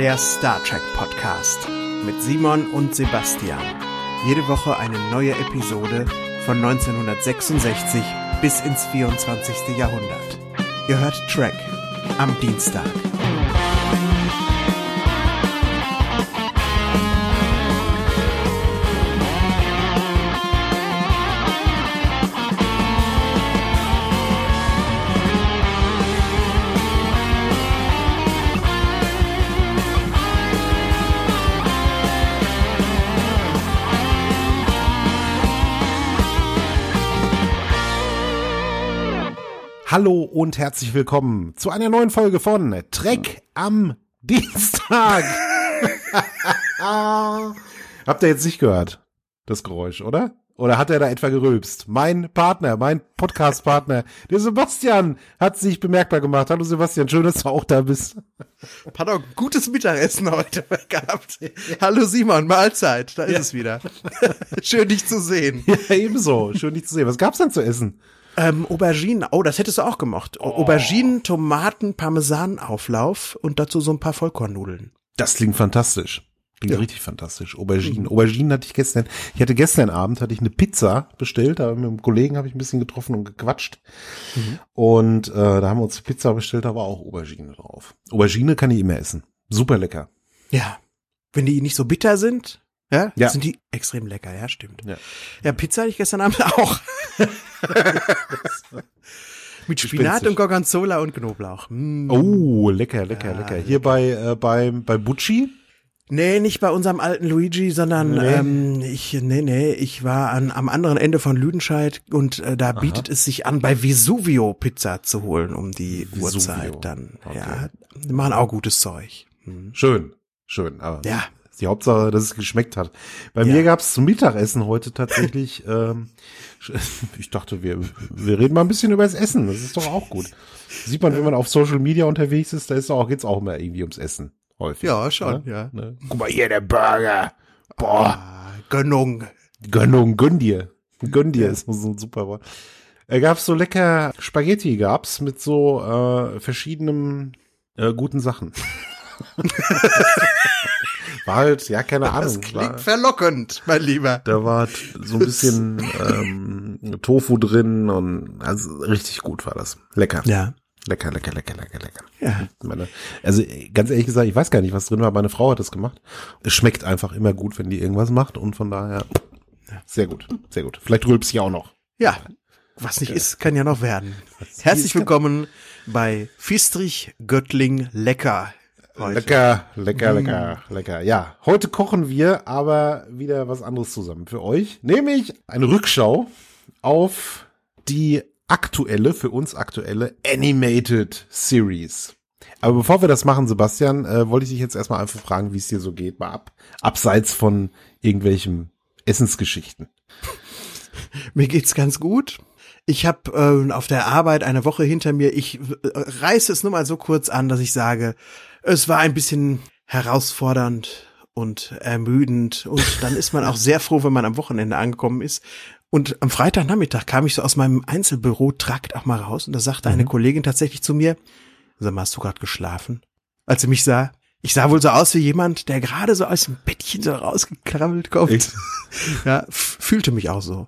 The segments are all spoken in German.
der Star Trek Podcast mit Simon und Sebastian. Jede Woche eine neue Episode von 1966 bis ins 24. Jahrhundert. Ihr hört Trek am Dienstag. Hallo und herzlich willkommen zu einer neuen Folge von Trek am Dienstag. Habt ihr jetzt nicht gehört, das Geräusch, oder? Oder hat er da etwa gerülpst? Mein Partner, mein Podcast-Partner, der Sebastian, hat sich bemerkbar gemacht. Hallo Sebastian, schön, dass du auch da bist. Auch gutes Mittagessen heute gehabt. Hallo Simon, Mahlzeit, da ist Ja. es wieder. Schön dich zu sehen. Ja, ebenso. Schön, dich zu sehen. Was gab's denn zu essen? Ähm, Auberginen, oh, das hättest du auch gemocht. Oh. Auberginen, Tomaten, Parmesanauflauf und dazu so ein paar Vollkornnudeln. Das klingt fantastisch. Klingt richtig fantastisch. Auberginen. Auberginen hatte ich gestern. Ich hatte gestern Abend hatte ich eine Pizza bestellt. Da mit einem Kollegen habe ich ein bisschen getroffen und gequatscht. Und äh, da haben wir uns Pizza bestellt. Da war auch Aubergine drauf. Aubergine kann ich immer essen. Super lecker. Ja. Wenn die nicht so bitter sind, ja, Ja. sind die extrem lecker, ja, stimmt. Ja. Ja, Pizza hatte ich gestern Abend auch. Mit Spinat und Gorgonzola und Knoblauch. Mm. Oh, lecker, lecker, Ja, lecker. Hier bei äh, bei bei Bucci. Nee, nicht bei unserem alten Luigi, sondern Nee. ähm, ich, nee, nee, ich war an, am anderen Ende von Lüdenscheid und äh, da bietet es sich an, bei Vesuvio Pizza zu holen um die Vesuvio. Uhrzeit dann. Okay. Ja, die machen auch gutes Zeug. Hm. Schön, schön. Aber Ja. Die Hauptsache, dass es geschmeckt hat. Bei Ja. mir gab's zum Mittagessen heute tatsächlich. ähm, ich dachte, wir wir reden mal ein bisschen über das Essen. Das ist doch auch gut. Sieht man, wenn man auf Social Media unterwegs ist, da ist auch geht's auch immer irgendwie ums Essen häufig. Ja, schon, ne? ja. Ne? Guck mal hier der Burger. Boah, Ah, Gönnung. Gönnung, gönn dir, gönn dir ist so ein super Wort. Äh, gab's so lecker Spaghetti gab's mit so äh, verschiedenen äh, guten Sachen. War halt, ja, keine Ahnung. Das war, klingt verlockend, mein Lieber. da war so ein bisschen ähm, Tofu drin und also richtig gut war das. Lecker. Ja. Lecker, lecker, lecker, lecker, lecker. Ja. Meine, also ganz ehrlich gesagt, ich weiß gar nicht, was drin war. Meine Frau hat das gemacht. Es schmeckt einfach immer gut, wenn die irgendwas macht und von daher sehr gut, sehr gut. Vielleicht rülpst sie auch noch. Ja. Was nicht ist, kann ja noch werden. Herzlich willkommen bei Fistrich Göttling Lecker. Heute. Lecker, lecker, lecker, lecker. Ja, heute kochen wir aber wieder was anderes zusammen für euch, nämlich eine Rückschau auf die aktuelle, für uns aktuelle Animated Series. Aber bevor wir das machen, Sebastian, äh, wollte ich dich jetzt erstmal einfach fragen, wie es dir so geht, mal ab, abseits von irgendwelchen Essensgeschichten. Mir geht's ganz gut. Ich habe ähm, auf der Arbeit eine Woche hinter mir. Ich äh, reiße es nur mal so kurz an, dass ich sage, es war ein bisschen herausfordernd und ermüdend. Und dann ist man auch sehr froh, wenn man am Wochenende angekommen ist. Und am Freitagnachmittag kam ich so aus meinem Einzelbüro-Trakt auch mal raus und da sagte eine Kollegin tatsächlich zu mir, sag mal, hast du gerade geschlafen? Als sie mich sah, ich sah wohl so aus wie jemand, der gerade so aus dem Bettchen so rausgekrabbelt kommt. Echt? Ja, fühlte mich auch so.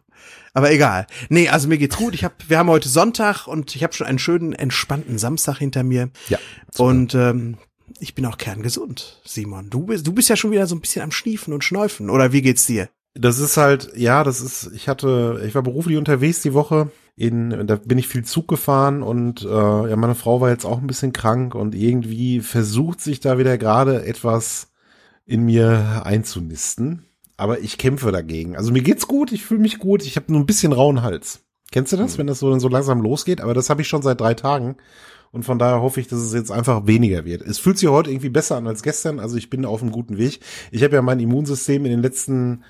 Aber egal. Nee, also mir geht's gut. Ich hab, wir haben heute Sonntag und ich habe schon einen schönen, entspannten Samstag hinter mir. Ja. super. Und ähm, ich bin auch kerngesund, Simon. Du bist, du bist ja schon wieder so ein bisschen am Schniefen und Schnäufen. Oder wie geht's dir? Das ist halt, ja, das ist, ich hatte, ich war beruflich unterwegs die Woche. In, da bin ich viel Zug gefahren und äh, ja, meine Frau war jetzt auch ein bisschen krank und irgendwie versucht sich da wieder gerade etwas in mir einzunisten. Aber ich kämpfe dagegen. Also mir geht's gut, ich fühle mich gut, ich habe nur ein bisschen rauen Hals. Kennst du das, wenn das so, so langsam losgeht? Aber das habe ich schon seit drei Tagen. Und von daher hoffe ich, dass es jetzt einfach weniger wird. Es fühlt sich heute irgendwie besser an als gestern. Also ich bin auf einem guten Weg. Ich habe ja mein Immunsystem in den letzten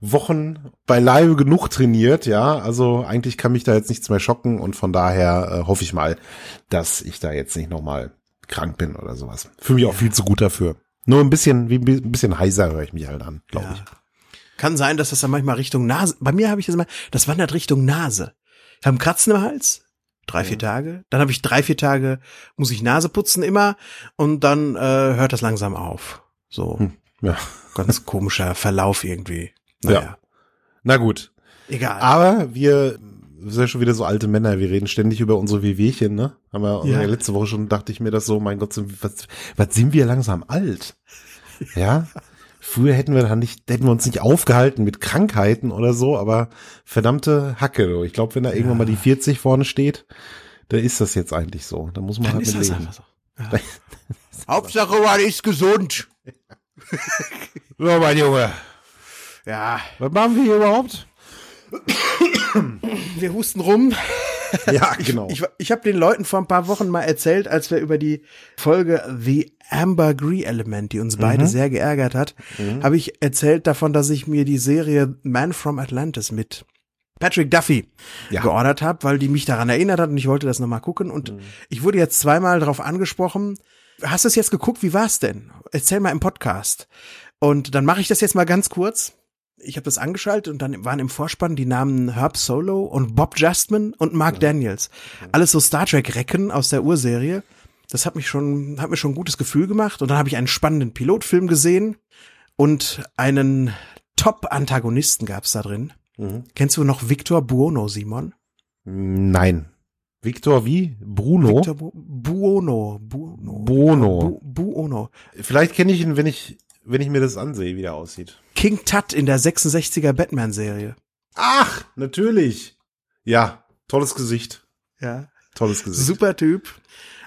Wochen beileibe genug trainiert, ja. Also eigentlich kann mich da jetzt nichts mehr schocken und von daher äh, hoffe ich mal, dass ich da jetzt nicht nochmal krank bin oder sowas. Fühle mich auch viel zu gut dafür. Nur ein bisschen, wie ein bisschen heiser höre ich mich halt an, glaube Ja. ich. Kann sein, dass das dann manchmal Richtung Nase. Bei mir habe ich das immer, das wandert Richtung Nase. Ich habe einen Kratzen im Hals, drei, vier Tage. Dann habe ich drei, vier Tage, muss ich Nase putzen immer und dann äh, hört das langsam auf. So. Hm. Ja. Ganz komischer Verlauf irgendwie. Naja. Ja. Na gut. Egal. Aber wir wir sind ja schon wieder so alte Männer, wir reden ständig über unsere Wehwehchen, ne? Haben wir Ja. ja. letzte Woche schon, dachte ich mir das so, mein Gott, sind- was, was sind wir langsam alt? Ja? Früher hätten wir dann nicht, hätten wir uns nicht aufgehalten mit Krankheiten oder so, aber verdammte Hacke. Ich glaube, wenn da irgendwann mal die 40 vorne steht, da ist das jetzt eigentlich so. Da muss man dann halt ist mit das leben. einfach so. Ja. Hauptsache, man ist gesund. So, mein Junge. Ja, Was machen wir hier überhaupt? wir husten rum. Ja, genau. Ich, ich habe den Leuten vor ein paar Wochen mal erzählt, als wir über die Folge The Amber Gree Element, die uns beide sehr geärgert hat, habe ich erzählt davon, dass ich mir die Serie Man from Atlantis mit Patrick Duffy Ja. geordert habe, weil die mich daran erinnert hat und ich wollte das nochmal gucken. Und ich wurde jetzt zweimal darauf angesprochen. Hast du es jetzt geguckt? Wie war's denn? Erzähl mal im Podcast. Und dann mache ich das jetzt mal ganz kurz. Ich habe das angeschaltet und dann waren im Vorspann die Namen Herb Solo und Bob Justman und Mark Daniels. Alles so Star Trek Recken aus der Urserie. Das hat mich schon, hat mir schon ein gutes Gefühl gemacht. Und dann habe ich einen spannenden Pilotfilm gesehen und einen Top-Antagonisten gab's da drin. Mhm. Kennst du noch Victor Buono, Simon? Nein. Victor wie? Bruno? Victor Bu Buono. Buono. Bono. Bu Buono. Vielleicht kenne ich ihn, wenn ich, wenn ich mir das ansehe, wie der aussieht. King Tut in der 66er Batman-Serie. Ach, natürlich. Ja, tolles Gesicht. Ja. Tolles Gesicht. Super Typ.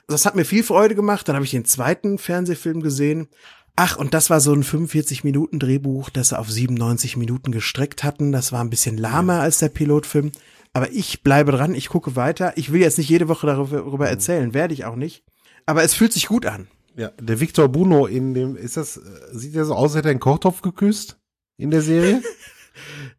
Das hat mir viel Freude gemacht. Dann habe ich den zweiten Fernsehfilm gesehen. Ach, und das war so ein 45-Minuten-Drehbuch, das sie auf 97 Minuten gestreckt hatten. Das war ein bisschen lahmer als der Pilotfilm. Aber ich bleibe dran, ich gucke weiter. Ich will jetzt nicht jede Woche darüber, darüber erzählen, werde ich auch nicht. Aber es fühlt sich gut an. Ja, der Victor Bruno in dem, ist das, äh, sieht der so aus, als hätte er einen Kochtopf geküsst? In der Serie?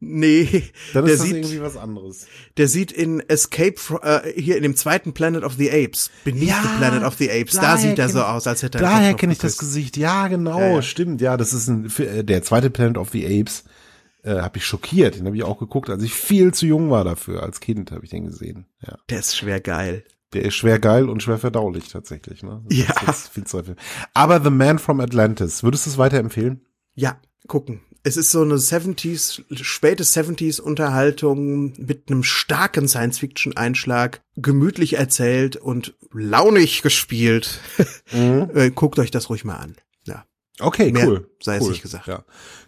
Nee, Dann der ist das sieht, irgendwie was anderes. der sieht in Escape, äh, hier in dem zweiten Planet of the Apes, Beneath Ja, the Planet of the Apes, da sieht er so ich- aus, als hätte er einen Daher kenne ich das. Gesicht. Ja, genau, Ja, ja. stimmt. Ja, das ist ein, äh, der zweite Planet of the Apes. Äh, habe ich schockiert. Den habe ich auch geguckt, als ich viel zu jung war dafür. Als Kind habe ich den gesehen. Ja. Der ist schwer geil. Der ist schwer geil und schwer verdaulich tatsächlich. Ne? Das Ja. viel zu viel. Aber The Man from Atlantis, würdest du es weiterempfehlen? Ja, gucken. Es ist so eine 70s, späte 70s Unterhaltung mit einem starken Science-Fiction-Einschlag, gemütlich erzählt und launig gespielt. Äh, Guckt euch das ruhig mal an. Ja. Okay, Mehr cool. sei es cool. nicht gesagt. Ja.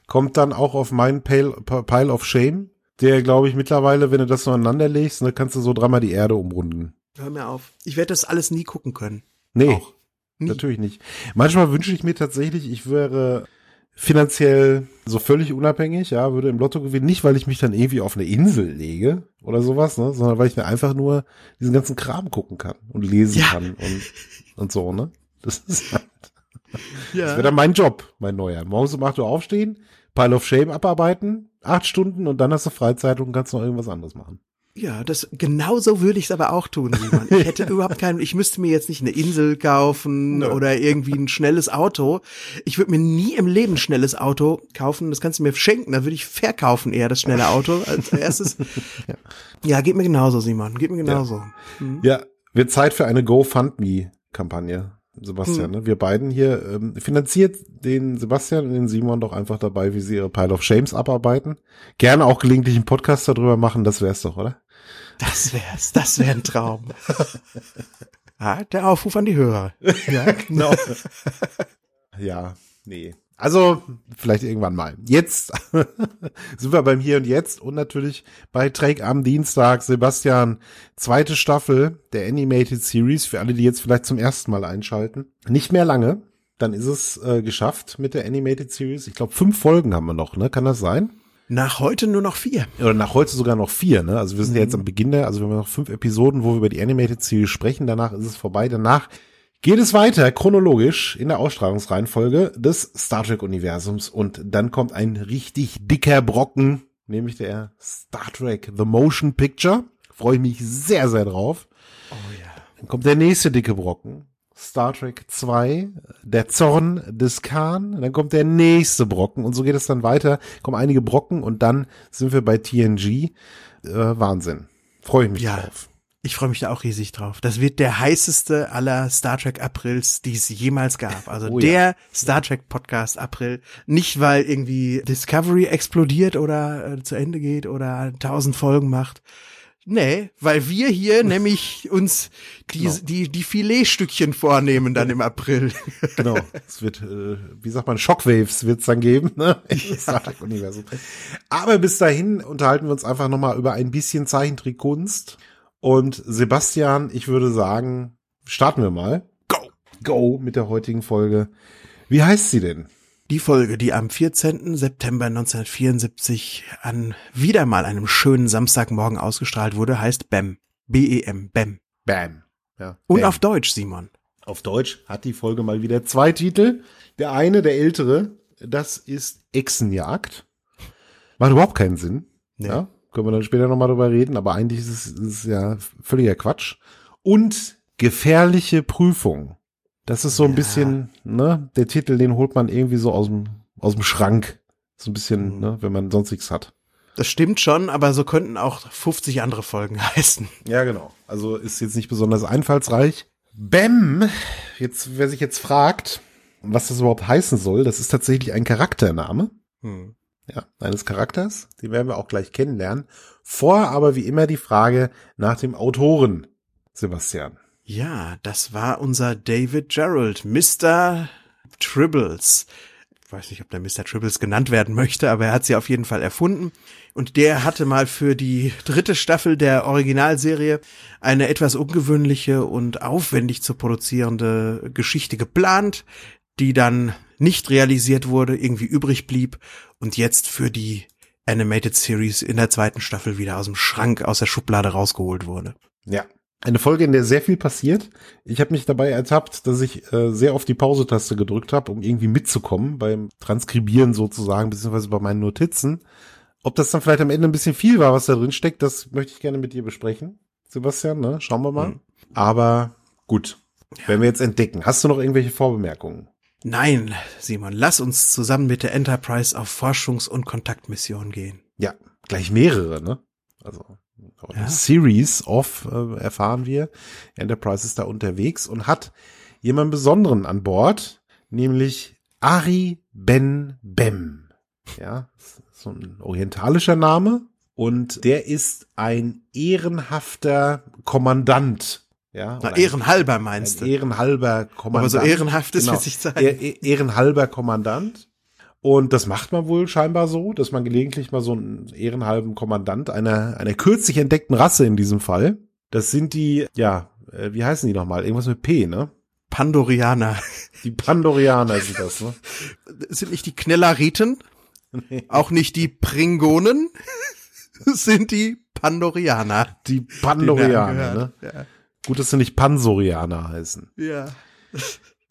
Kommt dann auch auf meinen Pile, Pile of Shame, der glaube ich mittlerweile, wenn du das so aneinander legst, ne, kannst du so dreimal die Erde umrunden. Hör mir auf. Ich werde das alles nie gucken können. Nee, Auch. Nie. natürlich nicht. Manchmal wünsche ich mir tatsächlich, ich wäre finanziell so völlig unabhängig, ja, würde im Lotto gewinnen, nicht weil ich mich dann irgendwie auf eine Insel lege oder sowas, ne, sondern weil ich mir einfach nur diesen ganzen Kram gucken kann und lesen Ja. kann und, und so, ne. Das ist halt, das Ja. wäre dann mein Job, mein neuer. Morgens um 8 Uhr aufstehen, Pile of Shame abarbeiten, acht Stunden und dann hast du Freizeit und kannst noch irgendwas anderes machen. Ja, das genauso würde ich es aber auch tun, Simon. Ich hätte überhaupt keinen, ich müsste mir jetzt nicht eine Insel kaufen Nö. oder irgendwie ein schnelles Auto. Ich würde mir nie im Leben ein schnelles Auto kaufen. Das kannst du mir schenken. Da würde ich verkaufen eher das schnelle Auto als erstes. ja. geht mir genauso, Simon. Geht mir genauso. Ja, wird Zeit für eine GoFundMe-Kampagne, Sebastian. Ne? Wir beiden hier ähm, finanziert den Sebastian und den Simon doch einfach dabei, wie sie ihre Pile of Shames abarbeiten. Gerne auch gelegentlich einen Podcast darüber machen, das wär's doch, oder? Das wär's. Das wäre ein Traum. ah, der Aufruf an die Hörer. Ja, Genau. ja, nee. Also, vielleicht irgendwann mal. Jetzt sind wir beim Hier und Jetzt und natürlich bei Trek am Dienstag. Sebastian, zweite Staffel der Animated Series, für alle, die jetzt vielleicht zum ersten Mal einschalten. Nicht mehr lange, dann ist es äh, geschafft mit der Animated Series. Ich glaube, fünf Folgen haben wir noch, ne? Kann das sein? Nach heute nur noch vier. Oder nach heute sogar noch vier, ne? Also wir sind ja jetzt am Beginn der, also wir haben noch fünf Episoden, wo wir über die Animated Series sprechen. Danach ist es vorbei. Danach geht es weiter chronologisch in der Ausstrahlungsreihenfolge des Star Trek Universums und dann kommt ein richtig dicker Brocken, nämlich der Star Trek The Motion Picture. Freue ich mich sehr, sehr drauf. Oh ja. Dann kommt der nächste dicke Brocken. Star Trek 2, der Zorn des Khan. Dann kommt der nächste Brocken und so geht es dann weiter. Kommen einige Brocken und dann sind wir bei TNG. Äh, Wahnsinn. Freue ich mich Ja. drauf. Ich freue mich da auch riesig drauf. Das wird der heißeste aller Star Trek Aprils, die es jemals gab. Also Oh ja. der Star Trek Podcast April. Nicht, weil irgendwie Discovery explodiert oder äh, zu Ende geht oder tausend Folgen macht. Nee, weil wir hier nämlich uns die, Genau. die, die Filetstückchen vornehmen dann im April. Genau. Es wird, äh, wie sagt man, Shockwaves wird es dann geben, ne? Im Star Trek-Universum. Aber bis dahin unterhalten wir uns einfach nochmal über ein bisschen Zeichentrickkunst. Und Sebastian, ich würde sagen, starten wir mal. Go! Go mit der heutigen Folge. Wie heißt sie denn? Die Folge, die am 14. September 1974 an wieder mal einem schönen Samstagmorgen ausgestrahlt wurde, heißt BEM. B-E-M, BEM. Bam. Ja. Und Bam. auf Deutsch, Simon. Auf Deutsch hat die Folge mal wieder zwei Titel. Der eine, der ältere, das ist Echsenjagd. Macht überhaupt keinen Sinn. Nee. Ja, können wir dann später nochmal drüber reden, aber eigentlich ist es, ist es ja völliger Quatsch. Und gefährliche Prüfung. Das ist so ein Ja. bisschen, ne, der Titel, den holt man irgendwie so aus dem, aus dem Schrank. So ein bisschen, Mhm. ne, wenn man sonst nichts hat. Das stimmt schon, aber so könnten auch 50 andere Folgen heißen. Ja, genau. Also ist jetzt nicht besonders einfallsreich. Bam, jetzt, wer sich jetzt fragt, was das überhaupt heißen soll, das ist tatsächlich ein Charaktername. Hm. Ja, eines Charakters. Den werden wir auch gleich kennenlernen. Vorher aber wie immer die Frage nach dem Autoren, Sebastian. Ja, das war unser David Gerald, Mr. Tribbles. Ich weiß nicht, ob der Mr. Tribbles genannt werden möchte, aber er hat sie auf jeden Fall erfunden. Und der hatte mal für die dritte Staffel der Originalserie eine etwas ungewöhnliche und aufwendig zu produzierende Geschichte geplant, die dann nicht realisiert wurde, irgendwie übrig blieb und jetzt für die Animated Series in der zweiten Staffel wieder aus dem Schrank, aus der Schublade rausgeholt wurde. Ja. Eine Folge, in der sehr viel passiert. Ich habe mich dabei ertappt, dass ich äh, sehr oft die Pause-Taste gedrückt habe, um irgendwie mitzukommen beim Transkribieren sozusagen, beziehungsweise bei meinen Notizen. Ob das dann vielleicht am Ende ein bisschen viel war, was da drin steckt, das möchte ich gerne mit dir besprechen, Sebastian. Ne? Schauen wir mal. Mhm. Aber gut, werden wir jetzt entdecken. Hast du noch irgendwelche Vorbemerkungen? Nein, Simon, lass uns zusammen mit der Enterprise auf Forschungs- und Kontaktmission gehen. Ja, gleich mehrere, ne? Also eine Ja. Series of äh, erfahren wir. Enterprise ist da unterwegs und hat jemanden Besonderen an Bord, nämlich Ari Ben Bem. Ja, so ein orientalischer Name und der ist ein ehrenhafter Kommandant. Ja, Na, oder ehrenhalber meinst ein du? ehrenhalber Kommandant. Aber so ehrenhaft ist, Genau. sich sagen. Eh- eh- ehrenhalber Kommandant. Und das macht man wohl scheinbar so, dass man gelegentlich mal so einen ehrenhalben Kommandant einer, einer kürzlich entdeckten Rasse in diesem Fall. Das sind die, ja, äh, wie heißen die nochmal? Irgendwas mit P, ne? Pandorianer. Die Pandorianer sind das, ne? Sind nicht die Knellariten, auch nicht die Pringonen, sind die Pandorianer. Die er Pandorianer, ne? angehört. Gut, dass sie nicht Pansorianer heißen. Ja. ja.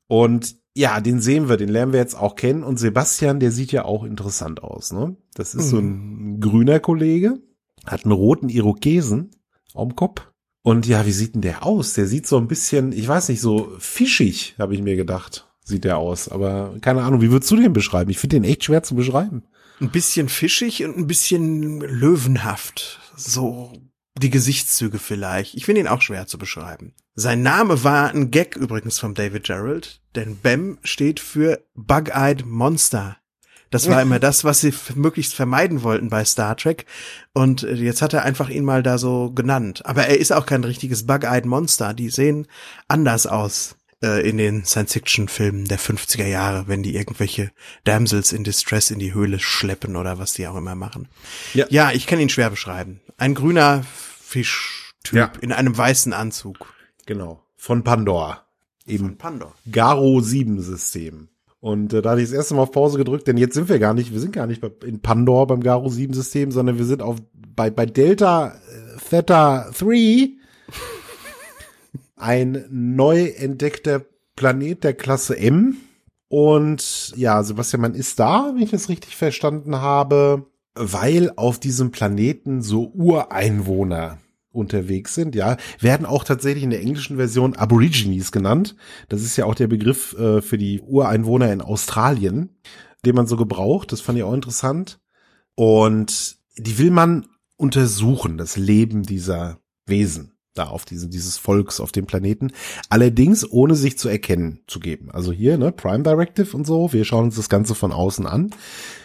Und ja, den sehen wir, den lernen wir jetzt auch kennen. Und Sebastian, der sieht ja auch interessant aus, ne? Das ist so ein grüner Kollege, hat einen roten Irokesen am Kopf. Und ja, wie sieht denn der aus? Der sieht so ein bisschen, ich weiß nicht, so fischig, habe ich mir gedacht, sieht der aus. Aber keine Ahnung, wie würdest du den beschreiben? Ich finde den echt schwer zu beschreiben. Ein bisschen fischig und ein bisschen löwenhaft. So die Gesichtszüge vielleicht. Ich finde ihn auch schwer zu beschreiben. Sein Name war ein Gag übrigens vom David Gerald, denn BEM steht für Bug-Eyed Monster. Das war immer das, was sie möglichst vermeiden wollten bei Star Trek. Und äh, jetzt hat er einfach ihn mal da so genannt. Aber er ist auch kein richtiges Bug-Eyed Monster. Die sehen anders aus äh, in den Science-Fiction-Filmen der 50er Jahre, wenn die irgendwelche Damsels in Distress in die Höhle schleppen oder was die auch immer machen. Ja. Ja, ich kann ihn schwer beschreiben. Ein grüner Fischtyp Ja. in einem weißen Anzug. Genau. Von Pandor. Eben Von Pandor. Garo 7 System. Und äh, da hatte ich das erste Mal auf Pause gedrückt, denn jetzt sind wir gar nicht, wir sind gar nicht in Pandor beim Garo 7 System, sondern wir sind auf bei bei Delta äh, Theta 3 ein neu entdeckter Planet der Klasse M. Und ja, Sebastian, man ist da, wenn ich das richtig verstanden habe, weil auf diesem Planeten so Ureinwohner unterwegs sind, ja, werden auch tatsächlich in der englischen Version Aborigines genannt. Das ist ja auch der Begriff äh, für die Ureinwohner in Australien, den man so gebraucht. Das fand ich auch interessant. Und die will man untersuchen, das Leben dieser Wesen. Da auf diese, dieses Volks auf dem Planeten. Allerdings ohne sich zu erkennen zu geben. Also hier, ne, Prime Directive und so. Wir schauen uns das Ganze von außen an.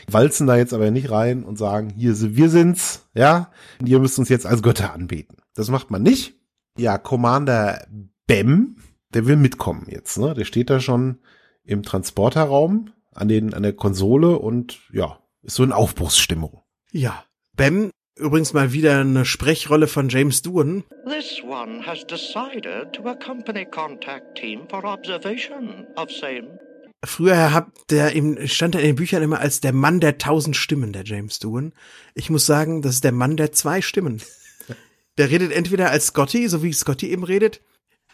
Walzen da jetzt aber nicht rein und sagen, hier sind, wir sind's, ja. Und ihr müsst uns jetzt als Götter anbeten. Das macht man nicht. Ja, Commander Bem, der will mitkommen jetzt, ne. Der steht da schon im Transporterraum an den, an der Konsole und ja, ist so in Aufbruchsstimmung. Ja. Bem Übrigens mal wieder eine Sprechrolle von James Doohan. This one has decided to accompany contact team for observation of same. Früher hat der im, stand er in den Büchern immer als der Mann der tausend Stimmen, der James Doohan. Ich muss sagen, das ist der Mann der zwei Stimmen. Der redet entweder als Scotty, so wie Scotty eben redet,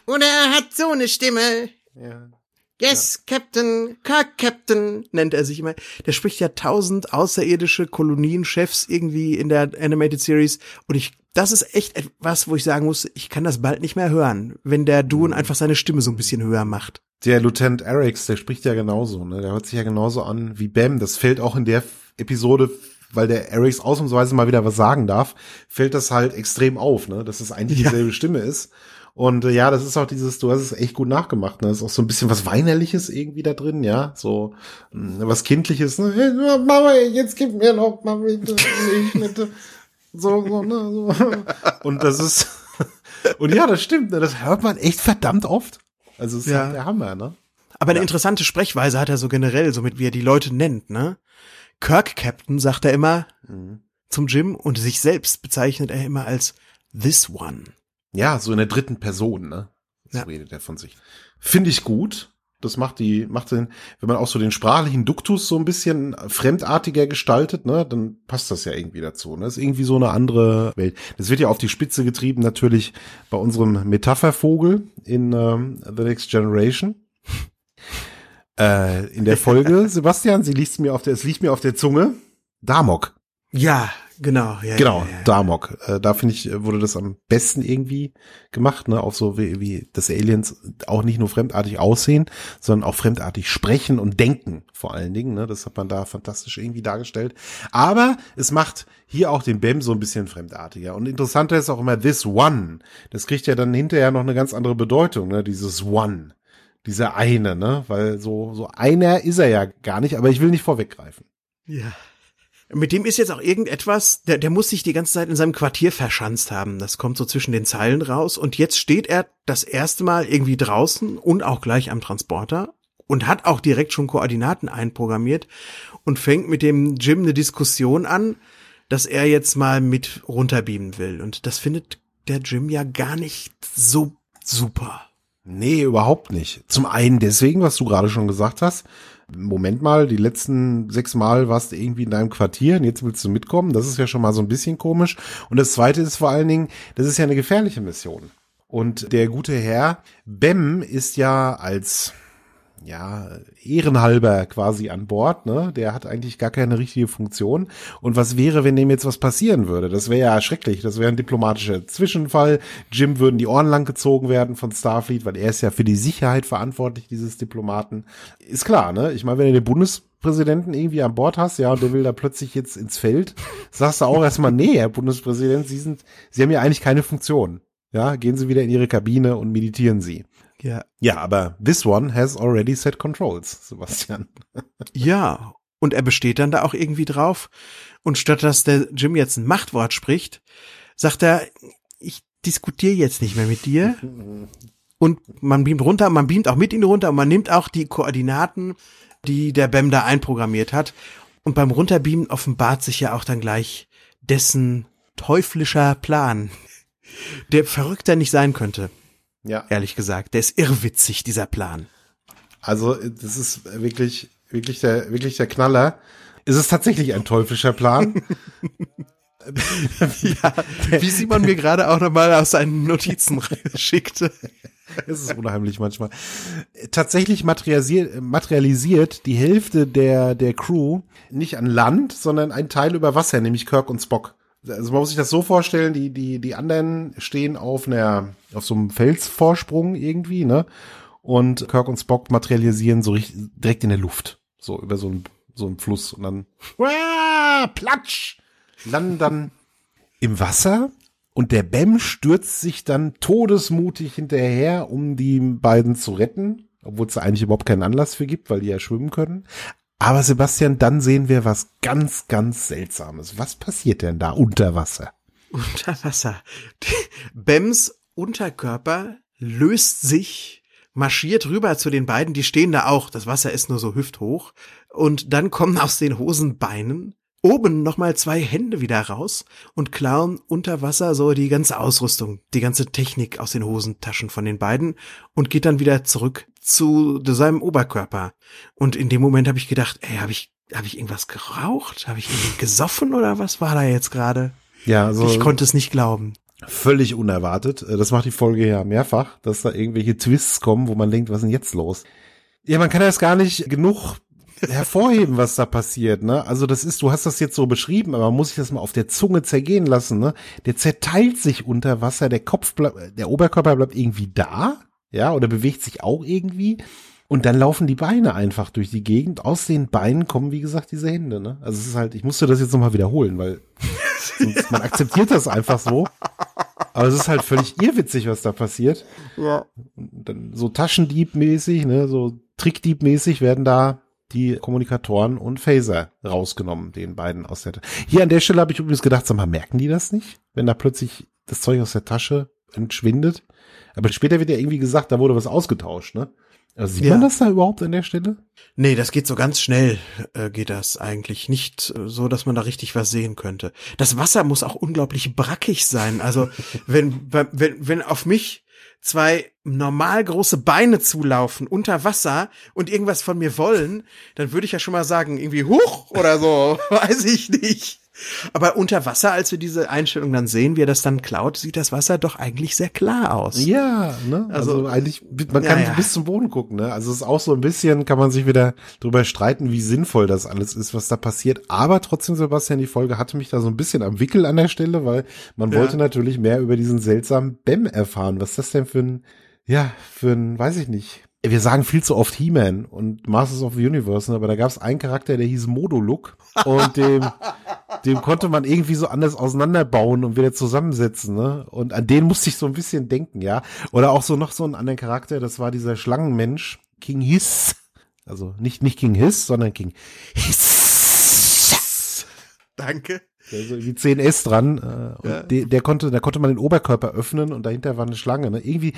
oder er hat so eine Stimme. Ja. Yes, Captain, Kirk Captain, nennt er sich immer. Der spricht ja tausend außerirdische Kolonienchefs irgendwie in der Animated Series. Und ich, das ist echt etwas, wo ich sagen muss, ich kann das bald nicht mehr hören, wenn der Dune einfach seine Stimme so ein bisschen höher macht. Der Lieutenant Erics, der spricht ja genauso, ne? Der hört sich ja genauso an wie Bam. Das fällt auch in der Episode, weil der Erics ausnahmsweise mal wieder was sagen darf, fällt das halt extrem auf, ne? Dass es eigentlich Ja. dieselbe Stimme ist. Und äh, ja, das ist auch dieses, du hast es echt gut nachgemacht, ne? Das ist auch so ein bisschen was Weinerliches irgendwie da drin, ja, so mh, was Kindliches, ne? Hey, Mama, jetzt gib mir noch mal bitte bitte. So, so, ne? So. Und das ist, und ja, das stimmt, ne? Das hört man echt verdammt oft. Also, ist Ja. halt der Hammer, ne? Aber eine Ja. interessante Sprechweise hat er so generell, so mit wie er die Leute nennt, ne? Kirk Captain sagt er immer Mhm. zum Jim und sich selbst bezeichnet er immer als this one. Ja, so in der dritten Person, ne? So Ja. redet er von sich. Finde ich gut. Das macht die, macht den, wenn man auch so den sprachlichen Duktus so ein bisschen fremdartiger gestaltet, ne, dann passt das ja irgendwie dazu. Ne? Das ist irgendwie so eine andere Welt. Das wird ja auf die Spitze getrieben, natürlich bei unserem Metaphervogel in ähm, The Next Generation. äh, in der Folge, Sebastian, sie liegt mir auf der, es liegt mir auf der Zunge. Damok. Ja, genau. Ja, Genau, ja, ja. Damok. Äh, da finde ich, wurde das am besten irgendwie gemacht, ne? Auch so wie, wie das Aliens auch nicht nur fremdartig aussehen, sondern auch fremdartig sprechen und denken, vor allen Dingen, ne? Das hat man da fantastisch irgendwie dargestellt. Aber es macht hier auch den Bem so ein bisschen fremdartiger. Und interessanter ist auch immer this one. Das kriegt ja dann hinterher noch eine ganz andere Bedeutung, ne? Dieses one. Dieser eine, ne? Weil so, so einer ist er ja gar nicht, aber ich will nicht vorweggreifen. Ja. Mit dem ist jetzt auch irgendetwas, der, der muss sich die ganze Zeit in seinem Quartier verschanzt haben. Das kommt so zwischen den Zeilen raus. Und jetzt steht er das erste Mal irgendwie draußen und auch gleich am Transporter und hat auch direkt schon Koordinaten einprogrammiert und fängt mit dem Jim eine Diskussion an, dass er jetzt mal mit runterbeamen will. Und das findet der Jim ja gar nicht so super. Nee, überhaupt nicht. Zum einen deswegen, was du gerade schon gesagt hast. Moment mal, die letzten sechs Mal warst du irgendwie in deinem Quartier und jetzt willst du mitkommen. Das ist ja schon mal so ein bisschen komisch. Und das zweite ist vor allen Dingen, das ist ja eine gefährliche Mission. Und der gute Herr Bem ist ja als ja, ehrenhalber quasi an Bord, ne? Der hat eigentlich gar keine richtige Funktion. Und was wäre, wenn dem jetzt was passieren würde? Das wäre ja schrecklich. Das wäre ein diplomatischer Zwischenfall. Jim würden die Ohren lang gezogen werden von Starfleet, weil er ist ja für die Sicherheit verantwortlich, dieses Diplomaten. Ist klar, ne? Ich meine, wenn du den Bundespräsidenten irgendwie an Bord hast, ja, und der will da plötzlich jetzt ins Feld, sagst du auch erstmal, nee, Herr Bundespräsident, Sie sind, Sie haben ja eigentlich keine Funktion. Ja, gehen Sie wieder in Ihre Kabine und meditieren Sie. Ja. Ja, aber this one has already set controls, Sebastian. Ja, und er besteht dann da auch irgendwie drauf. Und statt dass der Jim jetzt ein Machtwort spricht, sagt er, ich diskutiere jetzt nicht mehr mit dir. Und man beamt runter, man beamt auch mit ihm runter und man nimmt auch die Koordinaten, die der Bam da einprogrammiert hat. Und beim Runterbeamen offenbart sich ja auch dann gleich dessen teuflischer Plan, der verrückter nicht sein könnte, Ja, ehrlich gesagt. Der ist irrwitzig, dieser Plan. also das ist wirklich, wirklich der, wirklich der Knaller. Es ist tatsächlich ein teuflischer Plan. Ja, wie Simon mir gerade auch nochmal aus seinen Notizen schickte. Es ist unheimlich manchmal. Tatsächlich materialisiert, materialisiert die Hälfte der, der Crew nicht an Land, sondern ein Teil über Wasser, nämlich Kirk und Spock. Also man muss sich das so vorstellen, die, die, die anderen stehen auf einer, auf so einem Felsvorsprung irgendwie, ne? Und Kirk und Spock materialisieren so richtig, direkt in der Luft. So über so einen, so einen Fluss und dann, platsch! Landen dann im Wasser Und der Bem stürzt sich dann todesmutig hinterher, um die beiden zu retten, obwohl es eigentlich überhaupt keinen Anlass für gibt, weil die ja schwimmen können. Aber Sebastian, dann sehen wir was ganz, ganz Seltsames. Was passiert denn da unter Wasser? Unter Wasser. Bems Unterkörper löst sich, marschiert rüber zu den beiden, die stehen da auch, das Wasser ist nur so hüfthoch, und dann kommen aus den Hosenbeinen oben nochmal zwei Hände wieder raus und klauen unter Wasser so die ganze Ausrüstung, die ganze Technik aus den Hosentaschen von den beiden und geht dann wieder zurück zu seinem Oberkörper. Und in dem Moment habe ich gedacht, ey, habe ich, hab ich irgendwas geraucht? Habe ich irgendwie gesoffen oder was war da jetzt gerade? Ja, so. Ich konnte es nicht glauben. Völlig unerwartet. Das macht die Folge ja mehrfach, dass da irgendwelche Twists kommen, wo man denkt, was ist denn jetzt los? Ja, man kann das gar nicht genug hervorheben, was da passiert, ne? Also das ist, du hast das jetzt so beschrieben, aber man muss sich das mal auf der Zunge zergehen lassen, ne? Der zerteilt sich unter Wasser, der Kopf bleibt, der Oberkörper bleibt irgendwie da, ja, oder bewegt sich auch irgendwie. Und dann laufen die Beine einfach durch die Gegend. Aus den Beinen kommen, wie gesagt, diese Hände, ne? Also es ist halt, ich musste das jetzt nochmal wiederholen, weil sonst, man akzeptiert das einfach so. Aber es ist halt völlig irrwitzig, was da passiert. Ja. Und dann so Taschendieb-mäßig, ne, so Trickdieb-mäßig werden da die Kommunikatoren und Phaser rausgenommen, den beiden aus der Hier an der Stelle habe ich übrigens gedacht, sag mal, merken die das nicht? Wenn da plötzlich das Zeug aus der Tasche entschwindet? Aber später wird ja irgendwie gesagt, da wurde was ausgetauscht, ne? Also sieht Ja. man das da überhaupt an der Stelle? Nee, das geht so ganz schnell, äh, geht das eigentlich. Nicht äh, so, dass man da richtig was sehen könnte. Das Wasser muss auch unglaublich brackig sein. Also, wenn, wenn, wenn auf mich zwei normal große Beine zulaufen unter Wasser und irgendwas von mir wollen, dann würde ich ja schon mal sagen, irgendwie huch oder so, weiß ich nicht. Aber unter Wasser, als wir diese Einstellung dann sehen, wie er das dann klaut, sieht das Wasser doch eigentlich sehr klar aus. Ja, ne? Also, Also, eigentlich, man ja, kann ja. bis zum Boden gucken, ne? Also es ist auch so ein bisschen, kann man sich wieder drüber streiten, wie sinnvoll das alles ist, was da passiert. Aber trotzdem, Sebastian, die Folge hatte mich da so ein bisschen am Wickel an der Stelle, weil man Ja. wollte natürlich mehr über diesen seltsamen Bem erfahren. Was ist das denn für ein, ja, für ein, weiß ich nicht. Wir sagen viel zu oft He-Man und Masters of the Universe, ne? aber da gab es einen Charakter, der hieß Moduluk und dem, dem konnte man irgendwie so anders auseinanderbauen und wieder zusammensetzen, ne? Und an den musste ich so ein bisschen denken, ja. Oder auch so noch so einen anderen Charakter, das war dieser Schlangenmensch, King Hiss. Also nicht, nicht King Hiss, sondern King Hiss. Danke. Ist so wie 10S dran. Äh, und Ja. der, der konnte, da konnte man den Oberkörper öffnen und dahinter war eine Schlange, ne? Irgendwie,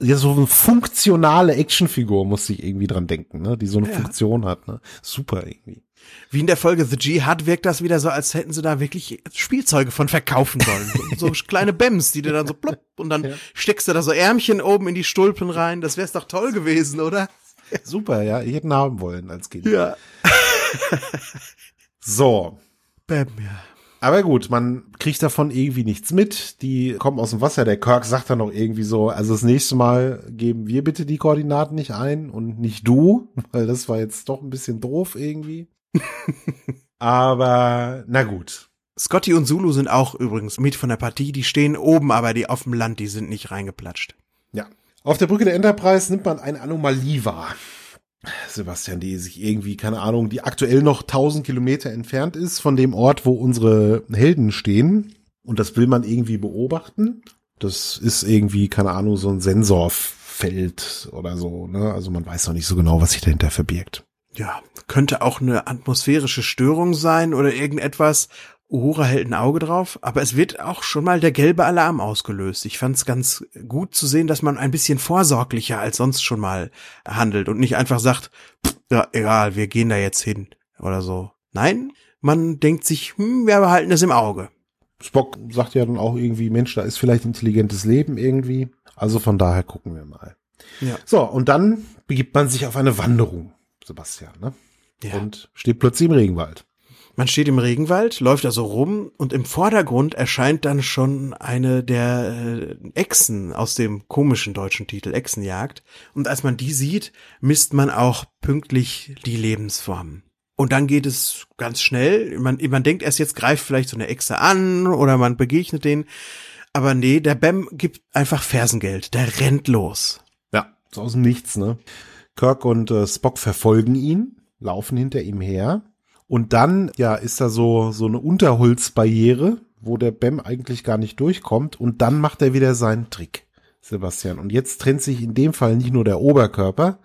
ja, so eine funktionale Actionfigur musste ich irgendwie dran denken, ne? Die so eine Ja. Funktion hat, ne? Super irgendwie. Wie in der Folge The Jihad wirkt das wieder so, als hätten sie da wirklich Spielzeuge von verkaufen sollen. So, so kleine Bems, die du dann so plopp und dann Ja. steckst du da so Ärmchen oben in die Stulpen rein. Das wär's doch toll gewesen, oder? Super, ja. Ich hätte ihn haben wollen als Kind. Ja. So. Bam, ja. Aber gut, man kriegt davon irgendwie nichts mit. Die kommen aus dem Wasser. Der Kirk sagt dann noch irgendwie so, also das nächste Mal geben wir bitte die Koordinaten nicht ein und nicht du, weil das war jetzt doch ein bisschen doof irgendwie. Aber na gut. Scotty und Zulu sind auch übrigens mit von der Partie. Die stehen oben, aber die auf dem Land, die sind nicht reingeplatscht. Ja. Auf der Brücke der Enterprise nimmt man eine Anomalie wahr. Sebastian, die sich irgendwie, keine Ahnung, die aktuell noch 1000 Kilometer entfernt ist von dem Ort, wo unsere Helden stehen. Und das will man irgendwie beobachten. Das ist irgendwie, keine Ahnung, so ein Sensorfeld oder so. Ne? Also man weiß noch nicht so genau, was sich dahinter verbirgt. Ja, könnte auch eine atmosphärische Störung sein oder irgendetwas. Uhura hält ein Auge drauf, aber es wird auch schon mal der gelbe Alarm ausgelöst. Ich fand es ganz gut zu sehen, dass man ein bisschen vorsorglicher als sonst schon mal handelt und nicht einfach sagt, "Pff, ja, egal, wir gehen da jetzt hin oder so. Nein, man denkt sich, hm, wir behalten es im Auge. Spock sagt ja dann auch irgendwie, Mensch, da ist vielleicht intelligentes Leben irgendwie. Also von daher gucken wir mal. Ja. So, und dann begibt man sich auf eine Wanderung, Sebastian, ne? Ja. Und steht plötzlich im Regenwald. Man steht im Regenwald, läuft also rum und im Vordergrund erscheint dann schon eine der äh, Echsen aus dem komischen deutschen Titel Echsenjagd. Und als man die sieht, misst man auch pünktlich die Lebensformen. Und dann geht es ganz schnell. Man, man denkt erst jetzt greift vielleicht so eine Echse an oder man begegnet den. Aber nee, der Bam gibt einfach Fersengeld. Der rennt los. Ja, so aus dem Nichts, ne? Kirk und äh, Spock verfolgen ihn, laufen hinter ihm her. Und dann, ja, ist da so, so eine Unterholzbarriere, wo der Bam eigentlich gar nicht durchkommt und dann macht er wieder seinen Trick, Sebastian. Und jetzt trennt sich in dem Fall nicht nur der Oberkörper,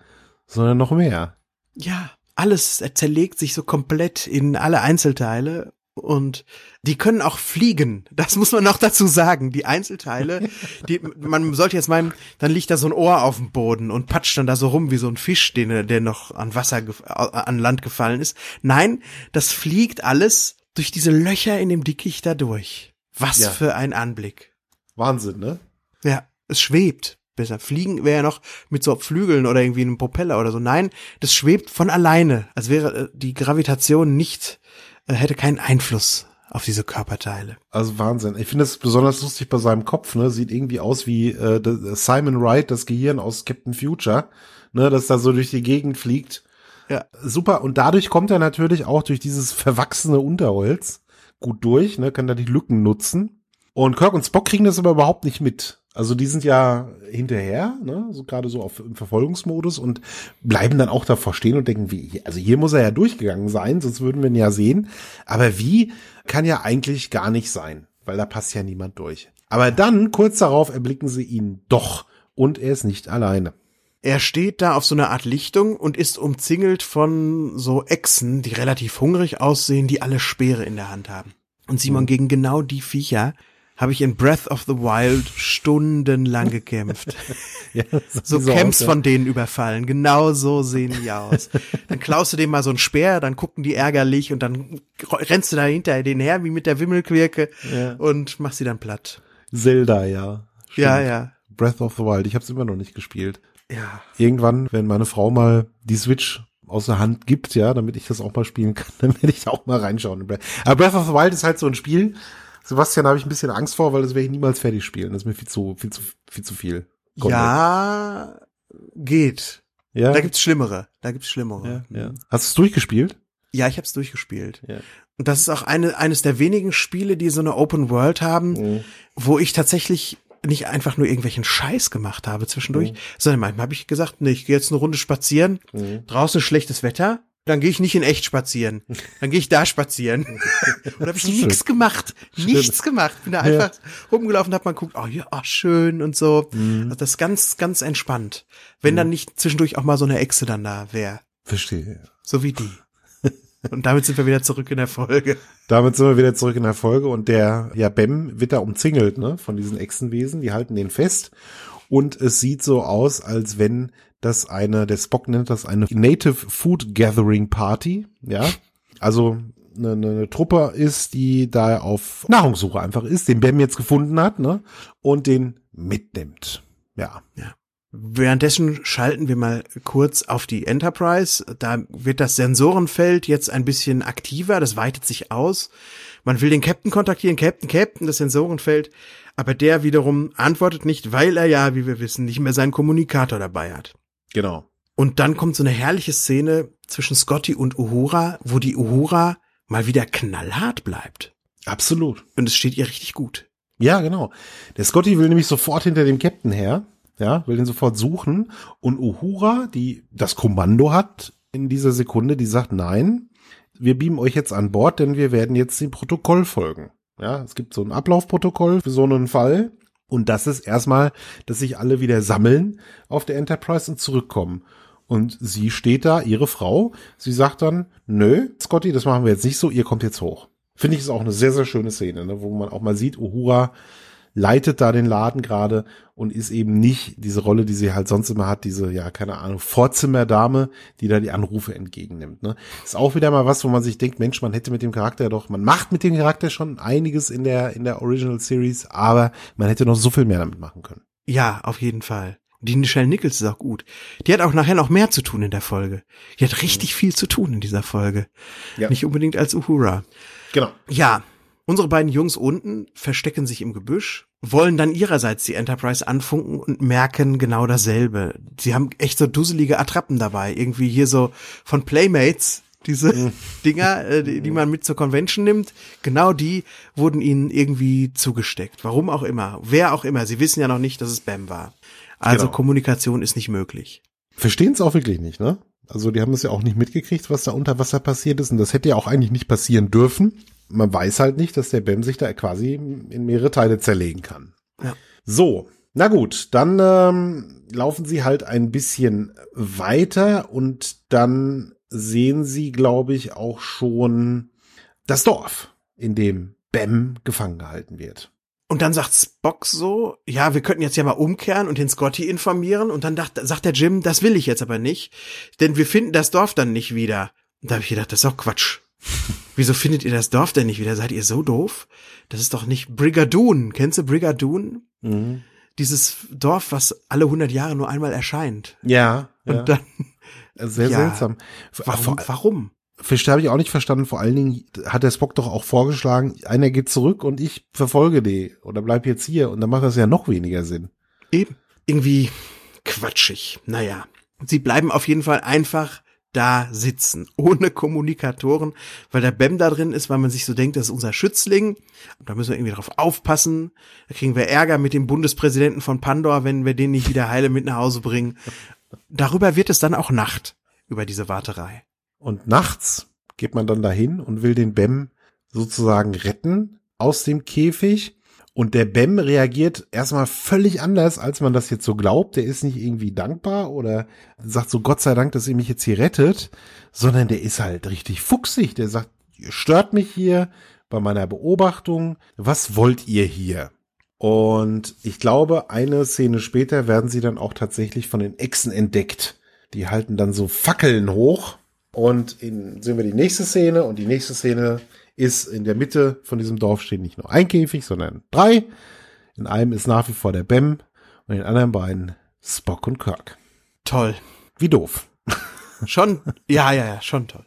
sondern noch mehr. Ja, alles zerlegt sich so komplett in alle Einzelteile und die können auch fliegen. Das muss man noch dazu sagen. Die Einzelteile, die, man sollte jetzt meinen, dann liegt da so ein Ohr auf dem Boden und patscht dann da so rum wie so ein Fisch, den, der noch an Wasser, an Land gefallen ist. Nein, das fliegt alles durch diese Löcher in dem Dickicht da durch. Was ja. für ein Anblick. Wahnsinn, ne? Ja, es schwebt. Besser fliegen wäre ja noch mit so Flügeln oder irgendwie einem Propeller oder so. Nein, das schwebt von alleine, als wäre äh, die Gravitation nicht äh, hätte keinen Einfluss auf diese Körperteile. Also Wahnsinn. Ich finde es besonders lustig bei seinem Kopf, ne? Sieht irgendwie aus wie äh, Simon Wright, das Gehirn aus Captain Future, ne, das da so durch die Gegend fliegt. Ja. Super. Und dadurch kommt er natürlich auch durch dieses verwachsene Unterholz gut durch, ne, kann da die Lücken nutzen. Und Kirk und Spock kriegen das aber überhaupt nicht mit. Also die sind ja hinterher, ne, so gerade so auf im Verfolgungsmodus und bleiben dann auch davor stehen und denken, wie, also hier muss er ja durchgegangen sein, sonst würden wir ihn ja sehen. Aber wie kann ja eigentlich gar nicht sein, weil da passt ja niemand durch. Aber dann, kurz darauf, erblicken sie ihn doch und er ist nicht alleine. Er steht da auf so einer Art Lichtung und ist umzingelt von so Echsen, die relativ hungrig aussehen, die alle Speere in der Hand haben. Und Simon, mhm. gegen genau die Viecher habe ich in Breath of the Wild stundenlang gekämpft. ja, so Camps aus, ja. von denen überfallen. Genau so sehen die aus. Dann klaust du dem mal so einen Speer, dann gucken die ärgerlich und dann rennst du da hinter denen her wie mit der Wimmelquirke ja. und machst sie dann platt. Zelda, ja. Stimmt. Ja, ja. Breath of the Wild. Ich habe es immer noch nicht gespielt. Ja. Irgendwann, wenn meine Frau mal die Switch aus der Hand gibt, ja, damit ich das auch mal spielen kann, dann werde ich da auch mal reinschauen. Aber Breath of the Wild ist halt so ein Spiel, Sebastian habe ich ein bisschen Angst vor, weil das werde ich niemals fertig spielen. Das ist mir viel zu, viel zu, viel zu viel. Content. Ja, geht. Ja. Da gibt's Schlimmere. Da gibt's Schlimmere. Ja, ja. Hast du es durchgespielt? Ja, ich habe es durchgespielt. Ja. Und das ist auch eine, eines der wenigen Spiele, die so eine Open World haben, mhm. wo ich tatsächlich nicht einfach nur irgendwelchen Scheiß gemacht habe zwischendurch, mhm. sondern manchmal habe ich gesagt, nee, ich gehe jetzt eine Runde spazieren, mhm. draußen schlechtes Wetter, dann gehe ich nicht in echt spazieren. Dann gehe ich da spazieren. und habe ich nichts gemacht. Nichts gemacht. Bin da einfach ja. rumgelaufen, hab mal geguckt, oh ja, oh, schön und so. Mhm. Also das ist ganz, ganz entspannt. Wenn mhm. dann nicht zwischendurch auch mal so eine Echse dann da wäre. Verstehe. So wie die. Und damit sind wir wieder zurück in der Folge. Damit sind wir wieder zurück in der Folge und der, ja, Bem wird da umzingelt, ne, von diesen Echsenwesen. Die halten den fest. Und es sieht so aus, als wenn das eine, der Spock nennt das eine Native Food Gathering Party, ja. Also eine, eine Truppe ist, die da auf Nahrungssuche einfach ist, den Bam jetzt gefunden hat, ne? Und den mitnimmt. Ja. Ja. Währenddessen schalten wir mal kurz auf die Enterprise. Da wird das Sensorenfeld jetzt ein bisschen aktiver, das weitet sich aus. Man will den Captain kontaktieren, Captain, Captain, das Sensorenfeld. Aber der wiederum antwortet nicht, weil er ja, wie wir wissen, nicht mehr seinen Kommunikator dabei hat. Genau. Und dann kommt so eine herrliche Szene zwischen Scotty und Uhura, wo die Uhura mal wieder knallhart bleibt. Absolut. Und es steht ihr richtig gut. Ja, genau. Der Scotty will nämlich sofort hinter dem Captain her, ja, will den sofort suchen. Und Uhura, die das Kommando hat in dieser Sekunde, die sagt, nein, wir beamen euch jetzt an Bord, denn wir werden jetzt dem Protokoll folgen. Ja, es gibt so ein Ablaufprotokoll für so einen Fall. Und das ist erstmal, dass sich alle wieder sammeln auf der Enterprise und zurückkommen. Und sie steht da, ihre Frau, sie sagt dann, nö, Scotty, das machen wir jetzt nicht so, ihr kommt jetzt hoch. Finde ich ist auch eine sehr, sehr schöne Szene, ne, wo man auch mal sieht, Uhura leitet da den Laden gerade und ist eben nicht diese Rolle, die sie halt sonst immer hat, diese, ja, keine Ahnung, Vorzimmerdame, die da die Anrufe entgegennimmt. Ne? Ist auch wieder mal was, wo man sich denkt, Mensch, man hätte mit dem Charakter doch, man macht mit dem Charakter schon einiges in der, in der Original Series, aber man hätte noch so viel mehr damit machen können. Ja, auf jeden Fall. Die Michelle Nichols ist auch gut. Die hat auch nachher noch mehr zu tun in der Folge. Die hat richtig viel zu tun in dieser Folge. Ja. Nicht unbedingt als Uhura. Genau. Ja, Unsere beiden Jungs unten verstecken sich im Gebüsch, wollen dann ihrerseits die Enterprise anfunken und merken genau dasselbe. Sie haben echt so dusselige Attrappen dabei. Irgendwie hier so von Playmates, diese mhm. Dinger, äh, die, die, man mit zur Convention nimmt, genau die wurden ihnen irgendwie zugesteckt. Warum auch immer. Wer auch immer. Sie wissen ja noch nicht, dass es Bam war. Also genau. Kommunikation ist nicht möglich. Verstehen es auch wirklich nicht, ne? Also die haben es ja auch nicht mitgekriegt, was da unter Wasser passiert ist. Und das hätte ja auch eigentlich nicht passieren dürfen man weiß halt nicht, dass der Bem sich da quasi in mehrere Teile zerlegen kann. Ja. So, na gut, dann ähm, laufen sie halt ein bisschen weiter und dann sehen sie, glaube ich, auch schon das Dorf, in dem Bem gefangen gehalten wird. Und dann sagt Spock so, ja, wir könnten jetzt ja mal umkehren und den Scotty informieren. Und dann dacht, sagt der Jim, das will ich jetzt aber nicht, denn wir finden das Dorf dann nicht wieder. Und da habe ich gedacht, das ist doch Quatsch. Wieso findet ihr das Dorf denn nicht wieder? Seid ihr so doof? Das ist doch nicht Brigadoon. Kennst du Brigadoon? Mhm. Dieses Dorf, was alle 100 Jahre nur einmal erscheint. Ja, Und ja. dann, sehr ja, seltsam. warum? Warum? Verstehe habe ich auch nicht verstanden. Vor allen Dingen hat der Spock doch auch vorgeschlagen, einer geht zurück und ich verfolge die oder bleib jetzt hier. Und dann macht das ja noch weniger Sinn. Eben. Irgendwie quatschig. Naja. Sie bleiben auf jeden Fall einfach da sitzen, ohne Kommunikatoren, weil der Bem da drin ist, weil man sich so denkt, das ist unser Schützling. Da müssen wir irgendwie drauf aufpassen. Da kriegen wir Ärger mit dem Bundespräsidenten von Pandor, wenn wir den nicht wieder heile mit nach Hause bringen. Darüber wird es dann auch Nacht, über diese Warterei. Und nachts geht man dann dahin und will den Bem sozusagen retten aus dem Käfig. Und der Bem reagiert erstmal völlig anders, als man das jetzt so glaubt. Der ist nicht irgendwie dankbar oder sagt so, Gott sei Dank, dass ihr mich jetzt hier rettet, sondern der ist halt richtig fuchsig. Der sagt, ihr stört mich hier bei meiner Beobachtung. Was wollt ihr hier? Und ich glaube, eine Szene später werden sie dann auch tatsächlich von den Echsen entdeckt. Die halten dann so Fackeln hoch. Und in, sehen wir die nächste Szene. Und die nächste Szene ist in der Mitte von diesem Dorf steht nicht nur ein Käfig, sondern drei. In einem ist nach wie vor der Bem und in den anderen beiden Spock und Kirk. Toll. Wie doof. Schon, ja, ja, ja, schon toll.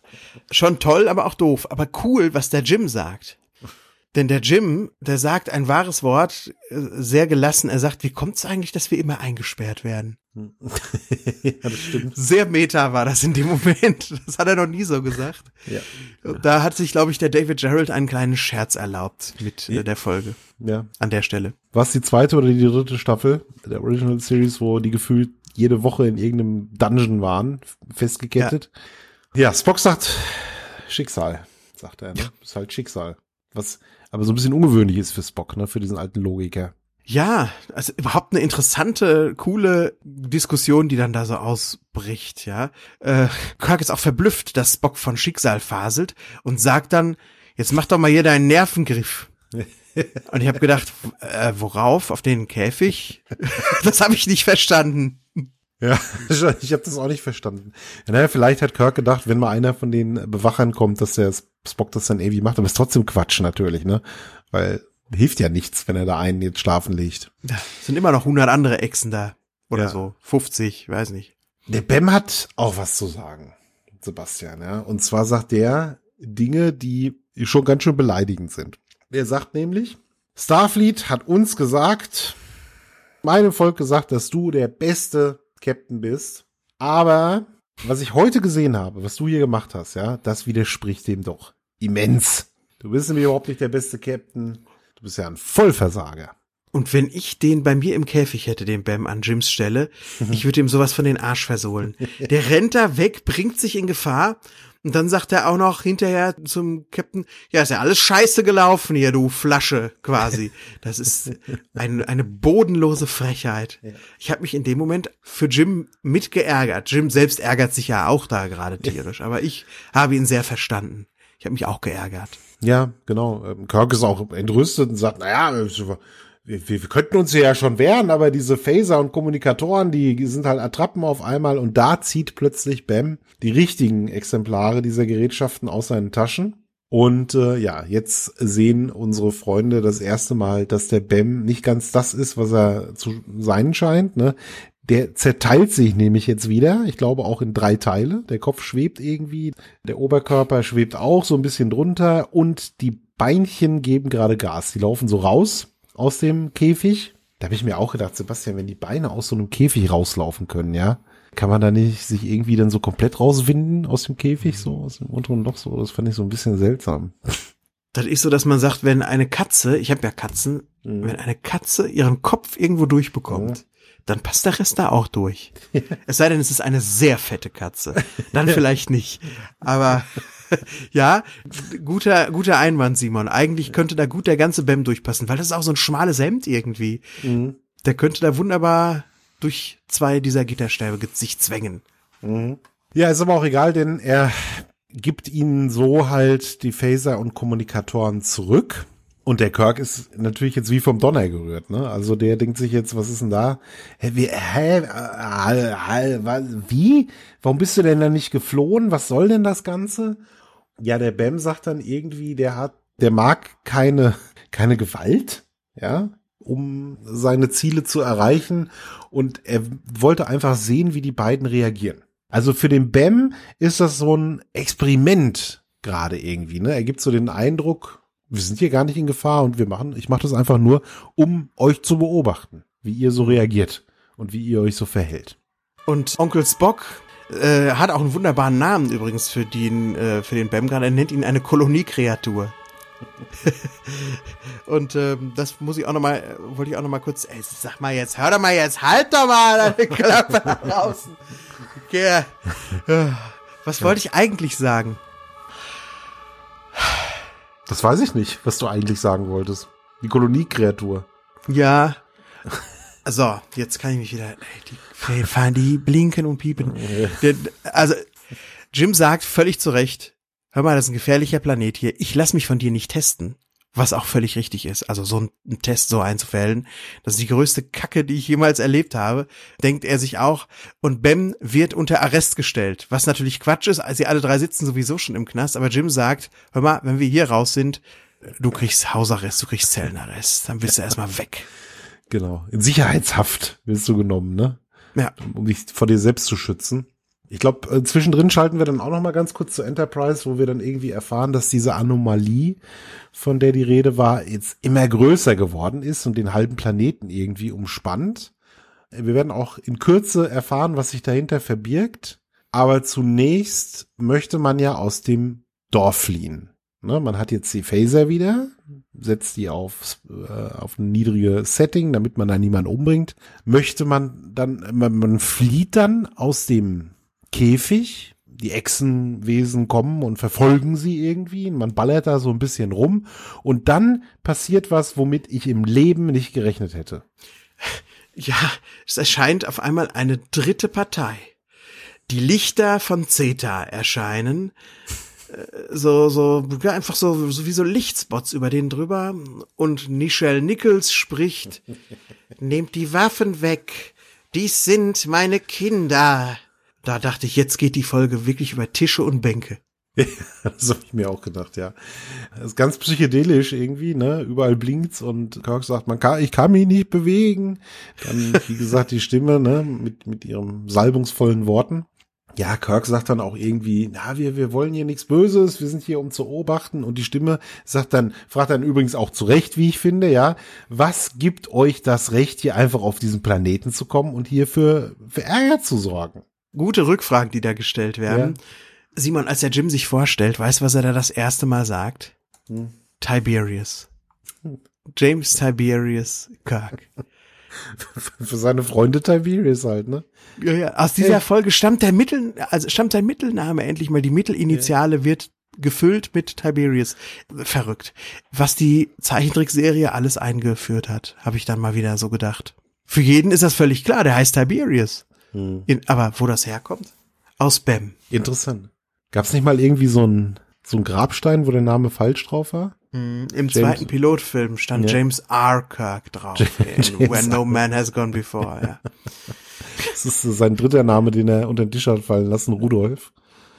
Schon toll, aber auch doof. Aber cool, was der Jim sagt. Denn der Jim, der sagt ein wahres Wort, äh, sehr gelassen. Er sagt, wie kommt es eigentlich, dass wir immer eingesperrt werden? ja, das stimmt. Sehr meta war das in dem Moment. Das hat er noch nie so gesagt. Ja. Da hat sich, glaube ich, der David Gerald einen kleinen Scherz erlaubt mit äh, der Folge ja. an der Stelle. War es die zweite oder die dritte Staffel der Original Series, wo die gefühlt jede Woche in irgendeinem Dungeon waren, festgekettet? Ja, Spock sagt Schicksal, sagt er. Ne? Ist halt Schicksal. Was aber so ein bisschen ungewöhnlich ist für Spock, ne? für diesen alten Logiker. Ja, also überhaupt eine interessante, coole Diskussion, die dann da so ausbricht, ja. Äh, Kirk ist auch verblüfft, dass Spock von Schicksal faselt und sagt dann, jetzt mach doch mal hier deinen Nervengriff. Und ich habe gedacht, äh, worauf? Auf den Käfig? das habe ich nicht verstanden. Ja, ich habe das auch nicht verstanden. Ja, naja, vielleicht hat Kirk gedacht, wenn mal einer von den Bewachern kommt, dass der Spock das dann irgendwie macht, aber ist trotzdem Quatsch natürlich, ne? Weil hilft ja nichts, wenn er da einen jetzt schlafen legt. Es sind immer noch 100 andere Echsen da. Oder Ja. so. 50, weiß nicht. Der Bem hat auch was zu sagen, Sebastian, ja. Und zwar sagt der Dinge, die schon ganz schön beleidigend sind. Der sagt nämlich, Starfleet hat uns gesagt, meinem Volk gesagt, dass du der beste Captain bist. Aber was ich heute gesehen habe, was du hier gemacht hast, ja, das widerspricht dem doch immens. Du bist nämlich überhaupt nicht der beste Captain. Du bist ja ein Vollversager. Und wenn ich den bei mir im Käfig hätte, den Bam an Jims Stelle, ich würde ihm sowas von den Arsch versohlen. Der rennt da weg, bringt sich in Gefahr und dann sagt er auch noch hinterher zum Captain, ja, ist ja alles scheiße gelaufen hier, du Flasche, quasi. Das ist ein, eine bodenlose Frechheit. Ich habe mich in dem Moment für Jim mitgeärgert. Jim selbst ärgert sich ja auch da gerade tierisch, aber ich habe ihn sehr verstanden. Ich habe mich auch geärgert. Ja, genau. Ähm, Kirk ist auch entrüstet und sagt, naja, wir, wir, könnten uns ja schon wehren, aber diese Phaser und Kommunikatoren, die sind halt Attrappen auf einmal und da zieht plötzlich Bam die richtigen Exemplare dieser Gerätschaften aus seinen Taschen. Und äh, ja, jetzt sehen unsere Freunde das erste Mal, dass der Bam nicht ganz das ist, was er zu sein scheint. Ne? Der zerteilt sich nämlich jetzt wieder, ich glaube auch in drei Teile. Der Kopf schwebt irgendwie, der Oberkörper schwebt auch so ein bisschen drunter und die Beinchen geben gerade Gas. Die laufen so raus aus dem Käfig. Da habe ich mir auch gedacht, Sebastian, wenn die Beine aus so einem Käfig rauslaufen können, ja, kann man da nicht sich irgendwie dann so komplett rauswinden aus dem Käfig, so aus dem unteren Loch so? Das fand ich so ein bisschen seltsam. Das ist so, dass man sagt, wenn eine Katze, ich habe ja Katzen, wenn eine Katze ihren Kopf irgendwo durchbekommt, dann passt der Rest da auch durch. Es sei denn, es ist eine sehr fette Katze. Dann vielleicht nicht. Aber Ja, guter, guter Einwand, Simon. Eigentlich könnte da gut der ganze Bam durchpassen, weil das ist auch so ein schmales Hemd irgendwie. Mhm. Der könnte da wunderbar durch zwei dieser Gitterstäbe sich zwängen. Ja, ist aber auch egal, denn er gibt ihnen so halt die Phaser und Kommunikatoren zurück. Und der Kirk ist natürlich jetzt wie vom Donner gerührt, ne? Also der denkt sich jetzt, was ist denn da? Hä, wie, hä, äh, hä, was, wie? Warum bist du denn da nicht geflohen? Was soll denn das Ganze? Ja, der Bam sagt dann irgendwie, der hat, der mag keine, keine Gewalt, ja, um seine Ziele zu erreichen. Und er wollte einfach sehen, wie die beiden reagieren. Also für den Bam ist das so ein Experiment gerade irgendwie, ne? Er gibt so den Eindruck, wir sind hier gar nicht in Gefahr und wir machen, ich mache das einfach nur, um euch zu beobachten, wie ihr so reagiert und wie ihr euch so verhält. Und Onkel Spock äh, hat auch einen wunderbaren Namen übrigens für den, äh, für den gerade. Er nennt ihn eine Koloniekreatur. Und ähm, das muss ich auch noch mal, äh, wollte ich auch noch mal kurz, ey, sag mal jetzt, hör doch mal jetzt, halt doch mal deine Klappe da draußen. Okay. Was wollte ich eigentlich sagen? Das weiß ich nicht, was du eigentlich sagen wolltest. Die Koloniekreatur. Ja. So, jetzt kann ich mich wieder, ey, die fahren die blinken und piepen. Also, Jim sagt völlig zu Recht, hör mal, das ist ein gefährlicher Planet hier. Ich lass mich von dir nicht testen. Was auch völlig richtig ist. Also so einen Test so einzufällen, das ist die größte Kacke, die ich jemals erlebt habe, denkt er sich auch. Und Bem wird unter Arrest gestellt. Was natürlich Quatsch ist, sie alle drei sitzen sowieso schon im Knast. Aber Jim sagt, hör mal, wenn wir hier raus sind, du kriegst Hausarrest, du kriegst Zellenarrest. Dann bist du erstmal weg. Genau. In Sicherheitshaft wirst du genommen, ne? Ja. um dich vor dir selbst zu schützen. Ich glaube, äh, zwischendrin schalten wir dann auch noch mal ganz kurz zu Enterprise, wo wir dann irgendwie erfahren, dass diese Anomalie, von der die Rede war, jetzt immer größer geworden ist und den halben Planeten irgendwie umspannt. Äh, Wir werden auch in Kürze erfahren, was sich dahinter verbirgt. Aber zunächst möchte man ja aus dem Dorf fliehen. Ne, man hat jetzt die Phaser wieder, setzt die auf, äh, auf ein niedriges Setting, damit man da niemanden umbringt. Möchte man dann, man, man flieht dann aus dem Käfig. Die Echsenwesen kommen und verfolgen sie irgendwie. Man ballert da so ein bisschen rum. Und dann passiert was, womit ich im Leben nicht gerechnet hätte. Ja, es erscheint auf einmal eine dritte Partei. Die Lichter von Zeta erscheinen. Äh, So, so, ja, einfach so, so wie so Lichtspots über den drüber. Und Nichelle Nichols spricht, nehmt die Waffen weg. Dies sind meine Kinder. Da dachte ich, jetzt geht die Folge wirklich über Tische und Bänke. Das habe ich mir auch gedacht, ja. Das ist ganz psychedelisch irgendwie, ne? Überall blinkt's und Kirk sagt, man kann, ich kann mich nicht bewegen. Dann, wie gesagt, die Stimme, ne, mit, mit ihren salbungsvollen Worten. Ja, Kirk sagt dann auch irgendwie, na, wir, wir wollen hier nichts Böses, wir sind hier, um zu beobachten. Und die Stimme sagt dann, fragt dann übrigens auch zu Recht, wie ich finde, ja, was gibt euch das Recht, hier einfach auf diesen Planeten zu kommen und hier für, für Ärger zu sorgen? Gute Rückfragen, die da gestellt werden. Ja. Simon, als der Jim sich vorstellt, weißt du, was er da das erste Mal sagt? Hm. Tiberius. James Tiberius Kirk. Für seine Freunde Tiberius halt, ne? Ja, ja. Aus dieser Hey. Folge stammt der Mittel, also stammt sein Mittelname endlich mal. Die Mittelinitiale wird gefüllt mit Tiberius. Verrückt. Was die Zeichentrickserie alles eingeführt hat, habe ich dann mal wieder so gedacht. Für jeden ist das völlig klar, der heißt Tiberius. Hm. In, aber wo das herkommt? Aus Bam. Interessant. Gab's nicht mal irgendwie so ein so ein Grabstein, wo der Name falsch drauf war? Im zweiten Pilotfilm stand Ja. James R. Kirk drauf. James When No. Man Has Gone Before. Ja. Das ist sein dritter Name, den er unter den Tisch hat fallen lassen, Rudolf.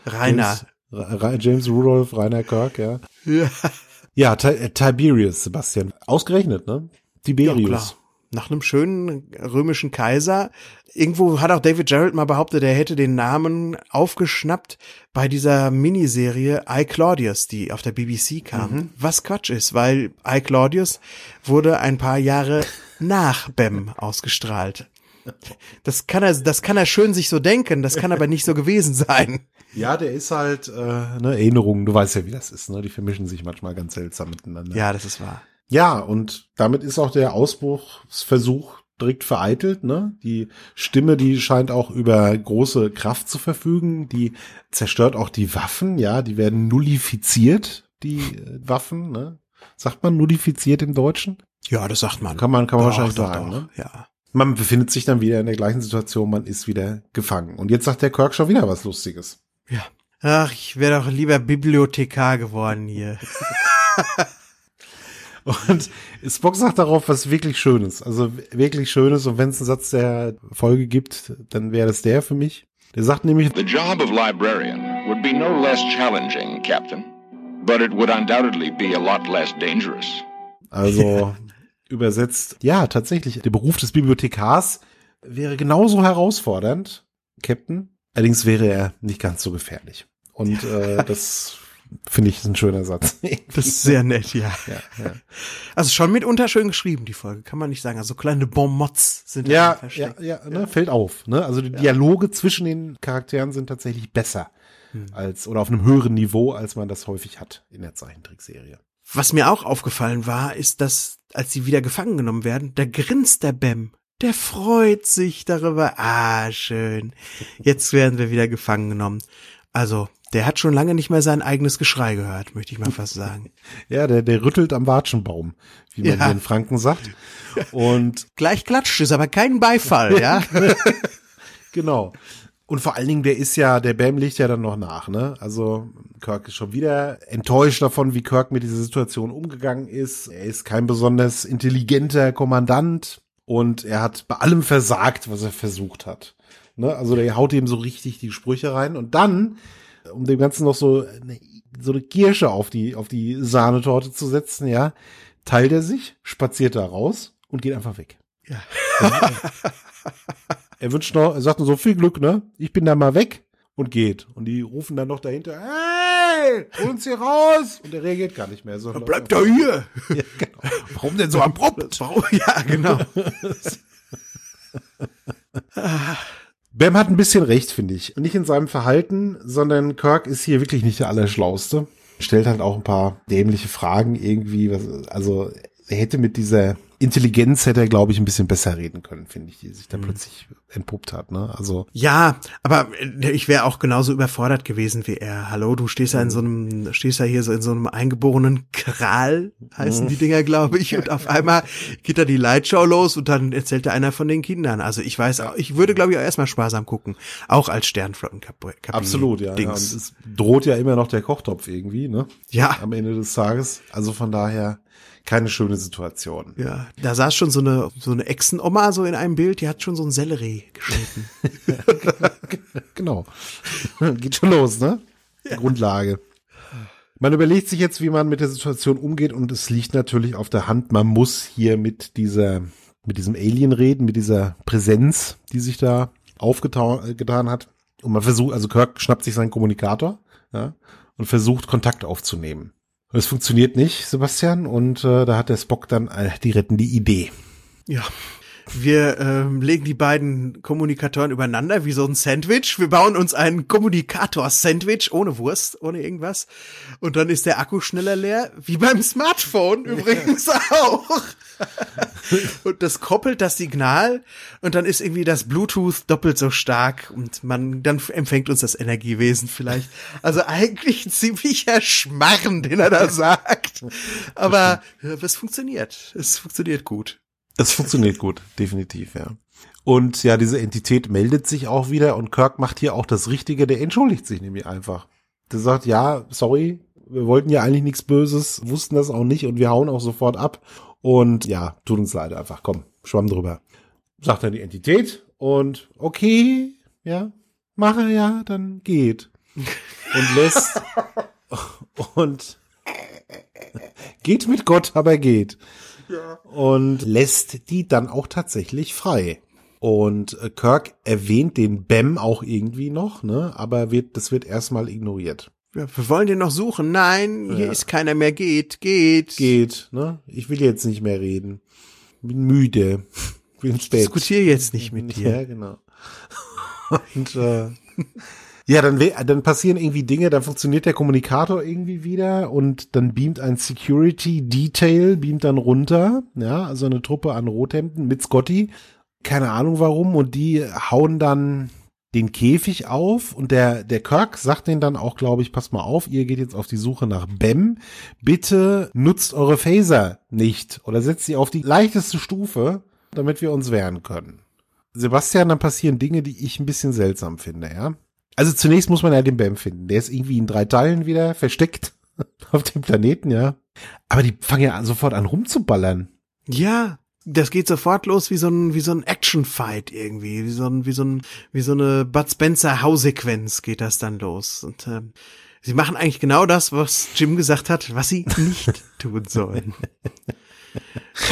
Rainer. James, James Rudolf, Rainer Kirk, ja. Ja. Ja, äh, Tiberius, Sebastian. Ausgerechnet, ne? Tiberius. Ja, klar. Nach einem schönen römischen Kaiser. Irgendwo hat auch David Gerald mal behauptet, er hätte den Namen aufgeschnappt bei dieser Miniserie I Claudius, die auf der BBC kam. Was Quatsch ist, weil I Claudius wurde ein paar Jahre nach Bem ausgestrahlt. Das kann er, das kann er schön sich so denken, das kann aber nicht so gewesen sein. ja, der ist halt, äh, ne, Erinnerungen, du weißt ja, wie das ist, ne? Die vermischen sich manchmal ganz seltsam miteinander. Ja, das ist wahr. Ja, und damit ist auch der Ausbruchsversuch direkt vereitelt, ne? Die Stimme, die scheint auch über große Kraft zu verfügen, die zerstört auch die Waffen, ja, die werden nullifiziert, die äh, Waffen, ne? Sagt man nullifiziert im Deutschen? Ja, das sagt man. Kann man, kann man Doch, wahrscheinlich doch, sagen, doch. ne? Ja. Man befindet sich dann wieder in der gleichen Situation, man ist wieder gefangen. Und jetzt sagt der Kirk schon wieder was Lustiges. Ja. Ach, ich wäre doch lieber Bibliothekar geworden hier. Und Spock sagt darauf was wirklich Schönes. Also wirklich Schönes. Und wenn es einen Satz der Folge gibt, dann wäre das der für mich. Der sagt nämlich, The job of librarian would be no less challenging, Captain, but it would undoubtedly be a lot less dangerous. also übersetzt, ja, tatsächlich, der Beruf des Bibliothekars wäre genauso herausfordernd, Captain. Allerdings wäre er nicht ganz so gefährlich. Und äh, das finde ich ist ein schöner Satz. Das ist sehr nett, ja. ja, ja. Also schon mitunter schön geschrieben, die Folge, kann man nicht sagen. Also kleine Bonmots sind Ja, ja, versteckt. ja, ne, fällt auf. Ne? Also die Dialoge zwischen den Charakteren sind tatsächlich besser als oder auf einem höheren Niveau, als man das häufig hat in der Zeichentrickserie. Was mir auch aufgefallen war, ist, dass, als sie wieder gefangen genommen werden, da grinst der Bam. Der freut sich darüber. Ah, schön. Jetzt werden wir wieder gefangen genommen. Also, der hat schon lange nicht mehr sein eigenes Geschrei gehört, möchte ich mal fast sagen. Ja, der, der rüttelt am Watschenbaum, wie man Ja. hier in Franken sagt. Und Gleich klatscht es, aber kein Beifall, ja? genau. Und vor allen Dingen, der ist ja, der Bam liegt ja dann noch nach, ne? Also Kirk ist schon wieder enttäuscht davon, wie Kirk mit dieser Situation umgegangen ist. Er ist kein besonders intelligenter Kommandant und er hat bei allem versagt, was er versucht hat. Ne? Also der haut ihm so richtig die Sprüche rein und dann, um dem Ganzen noch so eine, so eine Kirsche auf die, auf die Sahnetorte zu setzen, ja, teilt er sich, spaziert da raus und geht einfach weg. Ja. Er wünscht noch, er sagt nur so viel Glück, ne? Ich bin da mal weg und geht. Und die rufen dann noch dahinter, hey, hol uns hier raus! Und er reagiert gar nicht mehr. sondern- Bleibt da hier! Ja, genau. Warum denn so abrupt? Warum? Ja, genau. Bam hat ein bisschen recht, finde ich. Nicht in seinem Verhalten, sondern Kirk ist hier wirklich nicht der Allerschlauste. Stellt halt auch ein paar dämliche Fragen irgendwie. Was, also er hätte mit dieser Intelligenz hätte er, glaube ich, ein bisschen besser reden können, finde ich, die sich da plötzlich entpuppt hat. Ne? Also Ja, aber äh, ich wäre auch genauso überfordert gewesen wie er. Hallo, du stehst ja in so einem, stehst ja hier so in so einem eingeborenen Kral, heißen die Dinger, glaube ich, und auf einmal geht da die Lightshow los und dann erzählt da einer von den Kindern. Also ich weiß auch, ich würde, glaube ich, auch erstmal sparsam gucken. Auch als Sternflottenkapitän. absolut, ja. ja. Und Dings. es droht ja immer noch der Kochtopf irgendwie, ne? Ja. Am Ende des Tages. Also von daher keine schöne Situation. Ja, da saß schon so eine, so eine Echsenoma so in einem Bild, die hat schon so ein Sellerie geschnitten. Genau. Geht schon los, ne? Die Grundlage. Man überlegt sich jetzt, wie man mit der Situation umgeht und es liegt natürlich auf der Hand, man muss hier mit dieser, mit diesem Alien reden, mit dieser Präsenz, die sich da aufgetan hat. Und man versucht, also Kirk schnappt sich seinen Kommunikator, ja, und versucht Kontakt aufzunehmen. Es funktioniert nicht, Sebastian, und äh, da hat der Spock dann äh, die rettende Idee. Ja. Wir ähm, legen die beiden Kommunikatoren übereinander wie so ein Sandwich. Wir bauen uns ein Kommunikator-Sandwich ohne Wurst, ohne irgendwas. Und dann ist der Akku schneller leer, wie beim Smartphone übrigens auch. und das koppelt das Signal und dann ist irgendwie das Bluetooth doppelt so stark und man dann empfängt uns das Energiewesen vielleicht. Also eigentlich ein ziemlicher Schmarren, den er da sagt. Aber es funktioniert. Es funktioniert gut. Das funktioniert gut, definitiv, ja. Und ja, diese Entität meldet sich auch wieder und Kirk macht hier auch das Richtige, der entschuldigt sich nämlich einfach. Der sagt, ja, sorry, wir wollten ja eigentlich nichts Böses, wussten das auch nicht und wir hauen auch sofort ab. Und ja, tut uns leid einfach, komm, schwamm drüber. Sagt dann die Entität und okay, ja, mache ja, dann geht. Und lässt und geht mit Gott, aber geht und lässt die dann auch tatsächlich frei. Und äh, Kirk erwähnt den Bam auch irgendwie noch, ne? Aber wird, das wird erstmal ignoriert. Wir wollen den noch suchen. Nein, hier Ja. ist keiner mehr. Geht, geht. Geht, ne? Ich will jetzt nicht mehr reden. Bin müde. Will ins Bett. Diskutiere jetzt nicht mit dir. Ja, genau. Und äh, Ja, dann, dann passieren irgendwie Dinge, dann funktioniert der Kommunikator irgendwie wieder und dann beamt ein Security Detail, beamt dann runter, ja, also eine Truppe an Rothemden mit Scotty. Keine Ahnung warum und die hauen dann den Käfig auf und der, der Kirk sagt denen dann auch, glaube ich, passt mal auf, ihr geht jetzt auf die Suche nach Bem. Bitte nutzt eure Phaser nicht oder setzt sie auf die leichteste Stufe, damit wir uns wehren können. Sebastian, dann passieren Dinge, die ich ein bisschen seltsam finde, ja. Also zunächst muss man ja den Bam finden. Der ist irgendwie in drei Teilen wieder versteckt auf dem Planeten, ja. Aber die fangen ja sofort an rumzuballern. Ja, das geht sofort los wie so ein wie so ein Action-Fight irgendwie, wie so ein wie so ein wie so eine Bud Spencer Hausequenz geht das dann los und ähm, sie machen eigentlich genau das, was Jim gesagt hat, was sie nicht tun sollen.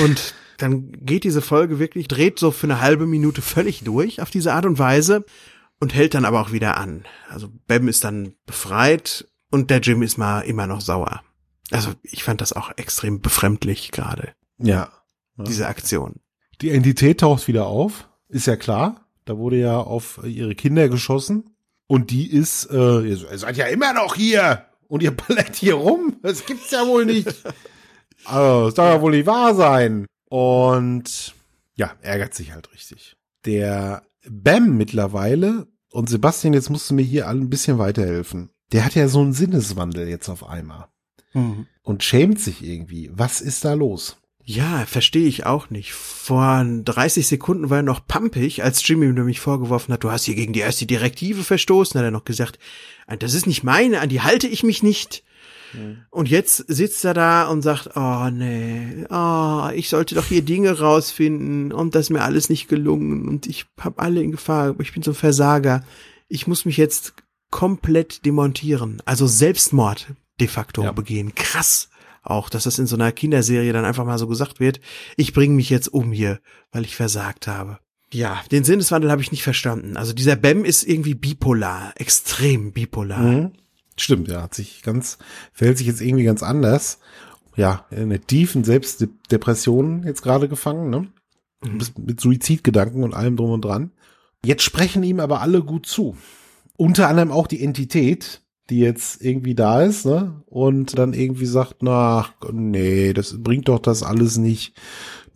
Und dann geht diese Folge wirklich dreht so für eine halbe Minute völlig durch auf diese Art und Weise und hält dann aber auch wieder an. Also Bam ist dann befreit und der Jim ist mal immer noch sauer. Also ich fand das auch extrem befremdlich gerade Ja. Diese Aktion. Die Entität taucht wieder auf, ist ja klar. Da wurde ja auf ihre Kinder geschossen. Und die ist, äh, ihr seid ja immer noch hier. Und ihr ballert hier rum. Das gibt's ja wohl nicht. Also, das darf ja wohl nicht wahr sein. Und ja, ärgert sich halt richtig. Der Bam mittlerweile, und Sebastian, jetzt musst du mir hier ein bisschen weiterhelfen. Der hat ja so einen Sinneswandel jetzt auf einmal. Und schämt sich irgendwie. Was ist da los? Ja, verstehe ich auch nicht. Vor 30 Sekunden war er noch pampig, als Jimmy ihm nämlich vorgeworfen hat, du hast hier gegen die erste Direktive verstoßen, hat er noch gesagt, das ist nicht meine, an die halte ich mich nicht. Und jetzt sitzt er da und sagt, oh nee, oh, ich sollte doch hier Dinge rausfinden und das ist mir alles nicht gelungen und ich habe alle in Gefahr, ich bin so ein Versager. Ich muss mich jetzt komplett demontieren, also Selbstmord de facto Ja. begehen. Krass auch, dass das in so einer Kinderserie dann einfach mal so gesagt wird, ich bringe mich jetzt um hier, weil ich versagt habe. Ja, den Sinneswandel habe ich nicht verstanden. Also dieser Bam ist irgendwie bipolar, extrem bipolar. Mhm. Stimmt, ja, hat sich ganz, verhält sich jetzt irgendwie ganz anders. Ja, in einer tiefen Selbstdepression jetzt gerade gefangen, ne? Mit- Mit Suizidgedanken und allem drum und dran. Jetzt sprechen ihm aber alle gut zu. Unter anderem auch die Entität, die jetzt irgendwie da ist, ne? Und dann irgendwie sagt, na, nee, das bringt doch das alles nicht.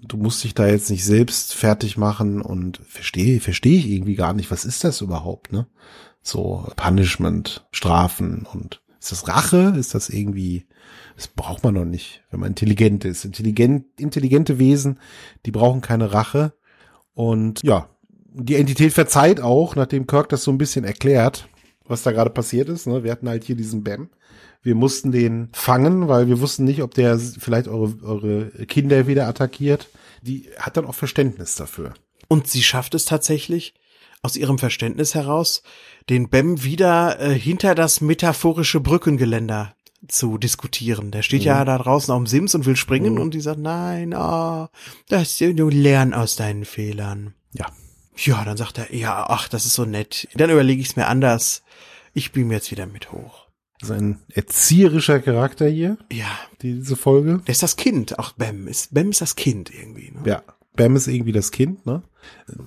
Du musst dich da jetzt nicht selbst fertig machen und verstehe, verstehe ich irgendwie gar nicht. Was ist das überhaupt, ne? So Punishment, Strafen und ist das Rache? Ist das irgendwie, das braucht man doch nicht, wenn man intelligent ist. Intelligent, intelligente Wesen, die brauchen keine Rache. Und ja, die Entität verzeiht auch, nachdem Kirk das so ein bisschen erklärt, was da gerade passiert ist. Ne? Wir hatten halt hier diesen Bam. Wir mussten den fangen, weil wir wussten nicht, ob der vielleicht eure, eure Kinder wieder attackiert. Die hat dann auch Verständnis dafür. Und sie schafft es tatsächlich, aus ihrem Verständnis heraus, den Bem wieder äh, hinter das metaphorische Brückengeländer zu diskutieren. Der steht ja da draußen auf dem Sims und will springen und die sagt, nein, ah, das du lern aus deinen Fehlern. Ja. Ja, dann sagt er, ja, ach, das ist so nett. Dann überlege ich es mir anders. Ich beam jetzt wieder mit hoch. Das ist ein erzieherischer Charakter hier, Ja, die, diese Folge. der ist das Kind. Auch Bem ist, Bem ist das Kind irgendwie. Ne? Ja. Bam ist irgendwie das Kind, ne?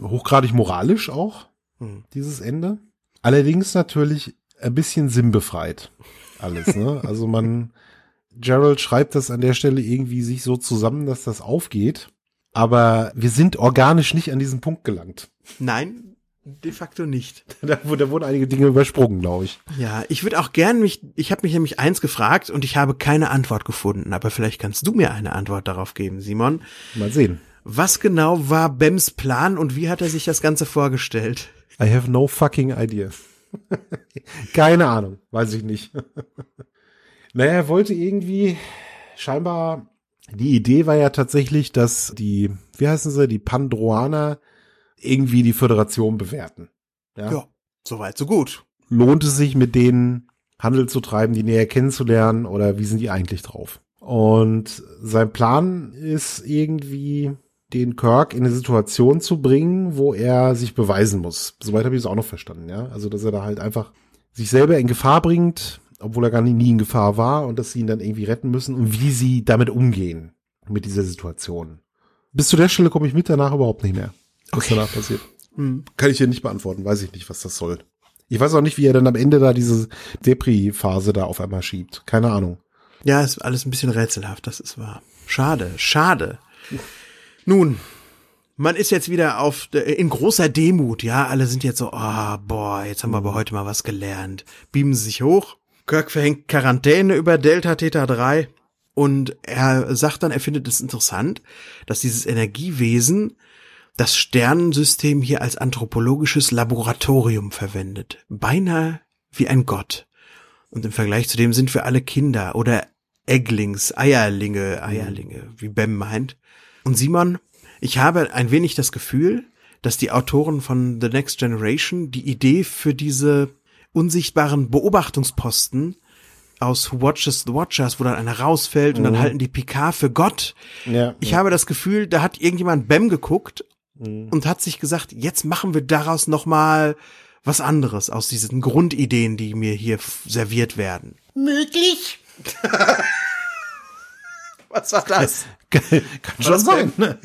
Hochgradig moralisch auch, Hm. dieses Ende. Allerdings natürlich ein bisschen sinnbefreit. Alles, ne? Also man, Gerald schreibt das an der Stelle irgendwie sich so zusammen, dass das aufgeht. Aber wir sind organisch nicht an diesen Punkt gelangt. Nein, de facto nicht. Da, da wurden einige Dinge übersprungen, glaube ich. Ja, ich würde auch gern mich, ich habe mich nämlich eins gefragt und ich habe keine Antwort gefunden, aber vielleicht kannst du mir eine Antwort darauf geben, Simon. Mal sehen. Was genau war Bems Plan und wie hat er sich das Ganze vorgestellt? I have no fucking idea. Keine Ahnung, weiß ich nicht. naja, er wollte irgendwie scheinbar, die Idee war ja tatsächlich, dass die, wie heißen sie, die Pandroaner irgendwie die Föderation bewerten. Ja. Ja, soweit so gut. Lohnt es sich mit denen Handel zu treiben, die näher kennenzulernen oder wie sind die eigentlich drauf? Und sein Plan ist irgendwie den Kirk in eine Situation zu bringen, wo er sich beweisen muss. Soweit habe ich es auch noch verstanden, ja. Also, dass er da halt einfach sich selber in Gefahr bringt, obwohl er gar nie, in Gefahr war und dass sie ihn dann irgendwie retten müssen und wie sie damit umgehen mit dieser Situation. Bis zu der Stelle komme ich mit, danach überhaupt nicht mehr. Was Okay. danach passiert. Hm. Kann ich hier nicht beantworten, weiß ich nicht, was das soll. Ich weiß auch nicht, wie er dann am Ende da diese Depri-Phase da auf einmal schiebt. Keine Ahnung. Ja, ist alles ein bisschen rätselhaft, das ist wahr. Schade, schade. Nun, man ist jetzt wieder auf in großer Demut, ja, alle sind jetzt so, ah, oh, boah, jetzt haben wir aber heute mal was gelernt. Beamen sie sich hoch. Kirk verhängt Quarantäne über Delta Theta 3 und er sagt dann, er findet es interessant, dass dieses Energiewesen das Sternensystem hier als anthropologisches Laboratorium verwendet. Beinahe wie ein Gott. Und im Vergleich zu dem sind wir alle Kinder oder Egglings, Eierlinge, Eierlinge, wie Bem meint. Und Simon, ich habe ein wenig das Gefühl, dass die Autoren von The Next Generation die Idee für diese unsichtbaren Beobachtungsposten aus Who Watches the Watchers, wo dann einer rausfällt und dann halten die Picard für Gott. Ja, Ich ja. habe das Gefühl, da hat irgendjemand Bem geguckt Mhm. und hat sich gesagt, jetzt machen wir daraus noch mal was anderes aus diesen Grundideen, die mir hier serviert werden. Möglich? Was war das? Kann schon das sein, ne?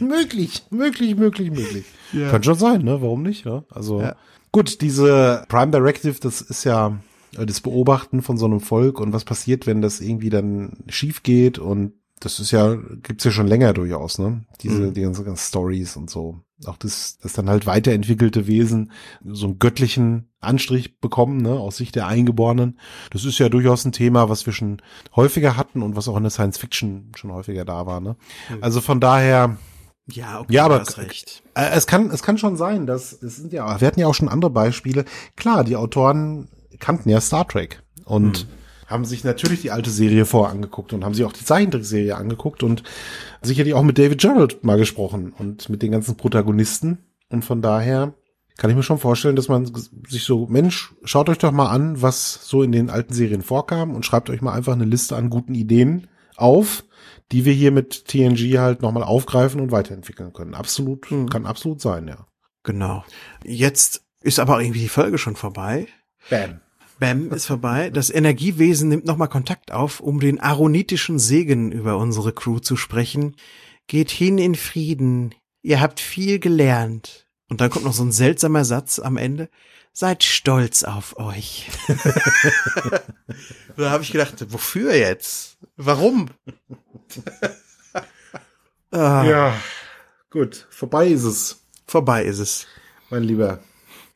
möglich, möglich, möglich, möglich. Kann schon sein, ne? Warum nicht, ja? Also, Ja. Gut, diese Prime Directive, das ist ja äh, das Beobachten von so einem Volk und was passiert, wenn das irgendwie dann schief geht und das ist ja, gibt's ja schon länger durchaus, ne? Diese, Mhm. die ganzen, ganzen Stories und so. Auch das, das dann halt weiterentwickelte Wesen so einen göttlichen Anstrich bekommen, ne, aus Sicht der Eingeborenen. Das ist ja durchaus ein Thema, was wir schon häufiger hatten und was auch in der Science Fiction schon häufiger da war, ne? Also von daher, Ja, okay, Ja, aber- äh, es kann, es kann schon sein, dass, es sind ja, wir hatten ja auch schon andere Beispiele. Klar, die Autoren kannten ja Star Trek und haben sich natürlich die alte Serie vorangeguckt und haben sich auch die Zeichentrickserie angeguckt und sicherlich auch mit David Gerald mal gesprochen und mit den ganzen Protagonisten. Und von daher kann ich mir schon vorstellen, dass man sich so, Mensch, schaut euch doch mal an, was so in den alten Serien vorkam und schreibt euch mal einfach eine Liste an guten Ideen auf, die wir hier mit TNG halt nochmal aufgreifen und weiterentwickeln können. Absolut, Hm. kann absolut sein, ja. Genau. Jetzt ist aber irgendwie die Folge schon vorbei. Bam. Bam ist vorbei. Das Energiewesen nimmt nochmal Kontakt auf, um den aronitischen Segen über unsere Crew zu sprechen. Geht hin in Frieden. Ihr habt viel gelernt. Und dann kommt noch so ein seltsamer Satz am Ende. Seid stolz auf euch. da habe ich gedacht, wofür jetzt? Warum? ah, Ja, gut, vorbei ist es, Vorbei ist es. mein Lieber.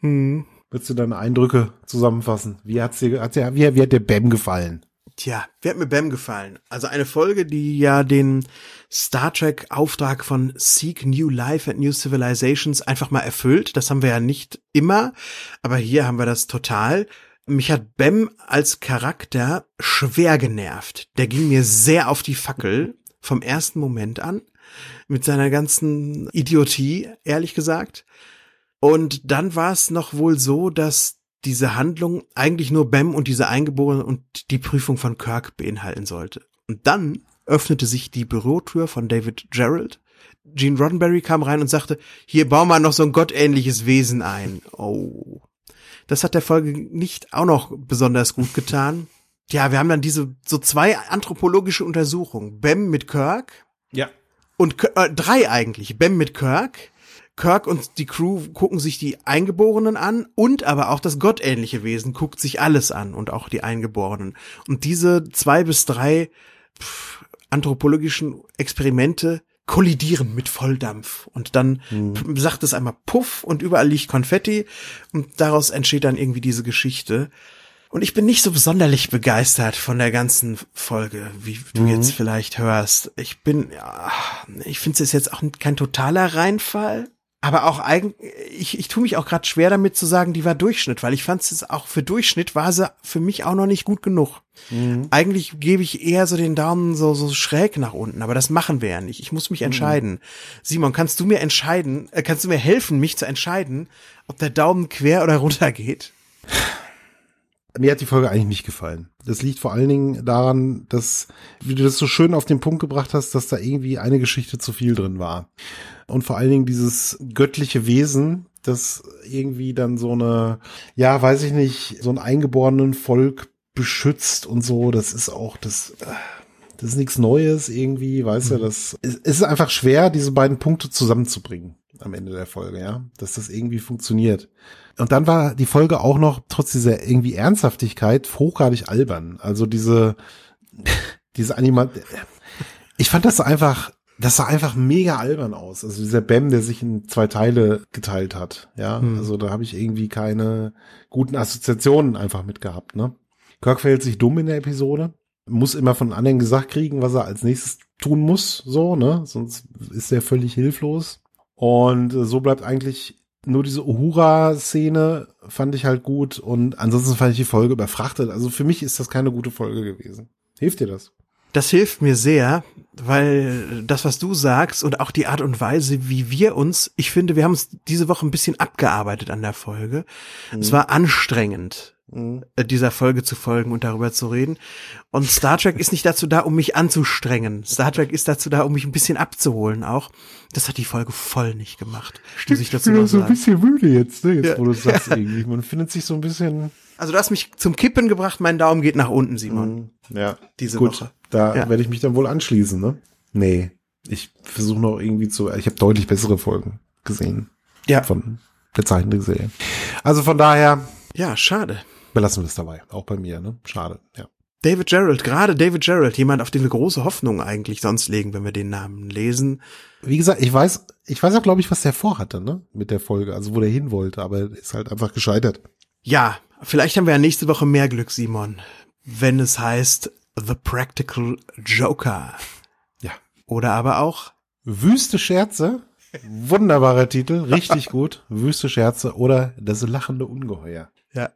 Hm. Würdest du deine Eindrücke zusammenfassen? Wie hat's dir, hat dir, wie, wie hat dir Bam gefallen? Tja, wie hat mir Bam gefallen? Also eine Folge, die ja den Star Trek Auftrag von Seek New Life and New Civilizations einfach mal erfüllt. Das haben wir ja nicht immer, aber hier haben wir das total. Mich hat Bam als Charakter schwer genervt. Der ging mir sehr auf die Fackel vom ersten Moment an. Mit seiner ganzen Idiotie, ehrlich gesagt. Und dann war es noch wohl so, dass diese Handlung eigentlich nur Bam und diese Eingeborenen und die Prüfung von Kirk beinhalten sollte. Und dann öffnete sich die Bürotür von David Gerald. Gene Roddenberry kam rein und sagte, hier bauen wir noch so ein gottähnliches Wesen ein. Oh. Das hat der Folge nicht auch noch besonders gut getan. Ja, wir haben dann diese so zwei anthropologische Untersuchungen. Bam mit Kirk Ja. und äh, drei eigentlich. Bam mit Kirk. Kirk und die Crew gucken sich die Eingeborenen an und aber auch das gottähnliche Wesen guckt sich alles an und auch die Eingeborenen. Und diese zwei bis drei pff, anthropologischen Experimente kollidieren mit Volldampf und dann p- sagt es einmal Puff und überall liegt Konfetti und daraus entsteht dann irgendwie diese Geschichte. Und ich bin nicht so besonderlich begeistert von der ganzen Folge, wie du jetzt vielleicht hörst. Ich bin, ja, ich finde es jetzt auch kein totaler Reinfall. Aber auch eigentlich, ich, ich tue mich auch gerade schwer damit zu sagen, die war Durchschnitt, weil ich fand es auch für Durchschnitt war sie für mich auch noch nicht gut genug. Eigentlich gebe ich eher so den Daumen so, so schräg nach unten, aber das machen wir ja nicht. Ich muss mich entscheiden. Simon, kannst du mir entscheiden, äh, kannst du mir helfen, mich zu entscheiden, ob der Daumen quer oder runter geht? Mir hat die Folge eigentlich nicht gefallen. Das liegt vor allen Dingen daran, dass, wie du das so schön auf den Punkt gebracht hast, dass da irgendwie eine Geschichte zu viel drin war. Und vor allen Dingen dieses göttliche Wesen, das irgendwie dann so eine, ja, weiß ich nicht, so ein eingeborenen Volk beschützt und so, das ist auch das, das ist nichts Neues irgendwie, weißt du, das, es es ist einfach schwer, diese beiden Punkte zusammenzubringen. am Ende der Folge, ja, dass das irgendwie funktioniert. Und dann war die Folge auch noch trotz dieser irgendwie Ernsthaftigkeit hochgradig albern. Also diese diese Anima ich fand das einfach das sah einfach mega albern aus. Also dieser Bam, der sich in zwei Teile geteilt hat. Ja, hm. also da habe ich irgendwie keine guten Assoziationen einfach mit gehabt. Ne? Kirk verhält sich dumm in der Episode, muss immer von anderen gesagt kriegen, was er als nächstes tun muss, so, ne? Sonst ist er völlig hilflos. Und so bleibt eigentlich nur diese Uhura-Szene fand ich halt gut und ansonsten fand ich die Folge überfrachtet. Also für mich ist das keine gute Folge gewesen. Hilft dir das? Das hilft mir sehr, weil das, was du sagst und auch die Art und Weise, wie wir uns, ich finde, wir haben uns diese Woche ein bisschen abgearbeitet an der Folge. Mhm. Es war anstrengend, mhm. dieser Folge zu folgen und darüber zu reden. Und Star Trek ist nicht dazu da, um mich anzustrengen. Star Trek ist dazu da, um mich ein bisschen abzuholen auch. Das hat die Folge voll nicht gemacht. Stimmt, muss ich dazu ich bin so ein bisschen müde jetzt, ne? Jetzt, ja. wo du sagst irgendwie. Man findet sich so ein bisschen also du hast mich zum Kippen gebracht, mein Daumen geht nach unten, Simon. Mhm. Ja. Diese Gut, Woche. Da ja. werde ich mich dann wohl anschließen, ne? Nee. Ich versuche noch irgendwie zu. Ich habe deutlich bessere Folgen gesehen. Ja. Von der Zeichentrickserie. Also von daher. Ja, schade. Belassen wir es dabei. Auch bei mir, ne? Schade, ja. David Gerald, gerade David Gerald, jemand, auf den wir große Hoffnungen eigentlich sonst legen, wenn wir den Namen lesen. Wie gesagt, ich weiß, ich weiß auch, glaube ich, was der vorhatte, ne, mit der Folge, also wo der hin wollte, aber ist halt einfach gescheitert. Ja, Vielleicht haben wir ja nächste Woche mehr Glück, Simon, wenn es heißt The Practical Joker. Ja. Oder aber auch Wüste Scherze. Wunderbarer Titel, richtig gut. Wüste Scherze oder Das lachende Ungeheuer. Ja.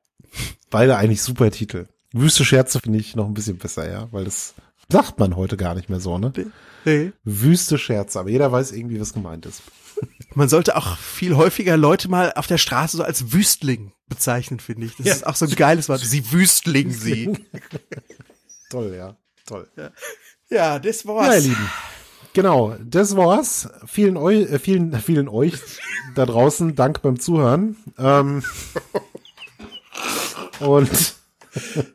Beide eigentlich super Titel. Wüste Scherze finde ich noch ein bisschen besser, ja, weil das sagt man heute gar nicht mehr so, ne? Nee. Wüste Scherze, aber jeder weiß irgendwie, was gemeint ist. Man sollte auch viel häufiger Leute mal auf der Straße so als Wüstling bezeichnen, finde ich. Das ja. ist auch so ein geiles Wort. Sie Wüstling sie. Toll, ja. Toll. Ja. ja, das war's. Ja, ihr Lieben. Genau, das war's. Vielen, eu äh, vielen, vielen euch da draußen Dank beim Zuhören. Ähm, und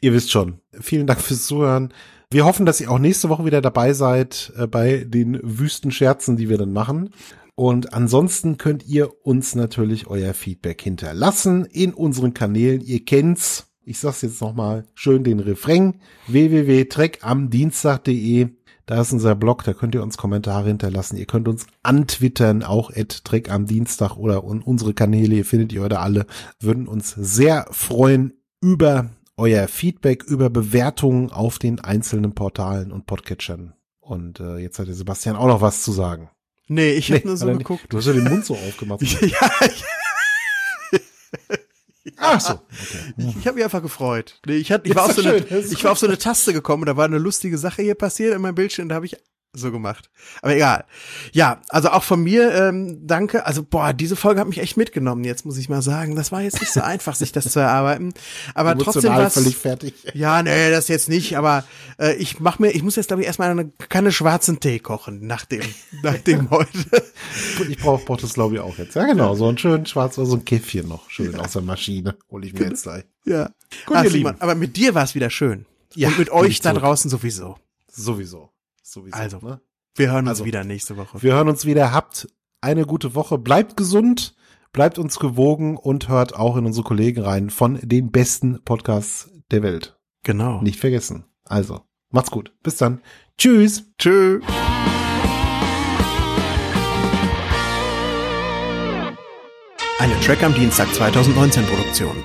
ihr wisst schon. Vielen Dank fürs Zuhören. Wir hoffen, dass ihr auch nächste Woche wieder dabei seid äh, bei den Wüstenscherzen, die wir dann machen. Und ansonsten könnt ihr uns natürlich euer Feedback hinterlassen in unseren Kanälen. Ihr kennt's. Ich sag's jetzt nochmal schön den Refrain. www.treckamdienstag.de. Da ist unser Blog, da könnt ihr uns Kommentare hinterlassen. Ihr könnt uns antwittern, auch at Dreck am Dienstag oder unsere Kanäle, ihr findet ihr heute alle. Würden uns sehr freuen über euer Feedback über Bewertungen auf den einzelnen Portalen und Podcatchern. Und äh, jetzt hat der Sebastian auch noch was zu sagen. Nee, ich nee, habe nur so geguckt. Du hast ja den Mund so aufgemacht. ja, ich Ach so. Okay. Ich, ich habe mich einfach gefreut. Nee, ich, hatte, ich, war auf so eine, ich war auf so eine Taste gekommen, da war eine lustige Sache hier passiert in meinem Bildschirm, da habe ich so gemacht. Aber egal. Ja, also auch von mir ähm, danke. Also boah, diese Folge hat mich echt mitgenommen. Jetzt muss ich mal sagen, das war jetzt nicht so einfach, sich das zu erarbeiten. Aber trotzdem war völlig fertig. Ja, nee, das jetzt nicht. Aber äh, ich mach mir, ich muss jetzt glaube ich erstmal eine Kanne schwarzen Tee kochen nach dem, nach dem heute. Ich brauche brauch das glaube ich auch jetzt. Ja genau, so ein schön schwarz, so ein Käffchen noch schön ja. aus der Maschine. Hol ich mir jetzt gleich. Ja. Gut, Ach, ihr Lieben. Aber mit dir war es wieder schön. Ja. Und mit euch da draußen sowieso. Sowieso sowieso. Also, ne? wir hören uns also, wieder nächste Woche. Wir hören uns wieder. Habt eine gute Woche. Bleibt gesund, bleibt uns gewogen und hört auch in unsere Kollegen rein von den besten Podcasts der Welt. Genau. Nicht vergessen. Also, macht's gut. Bis dann. Tschüss. Tschüss. Eine Track am Dienstag 2019 Produktion.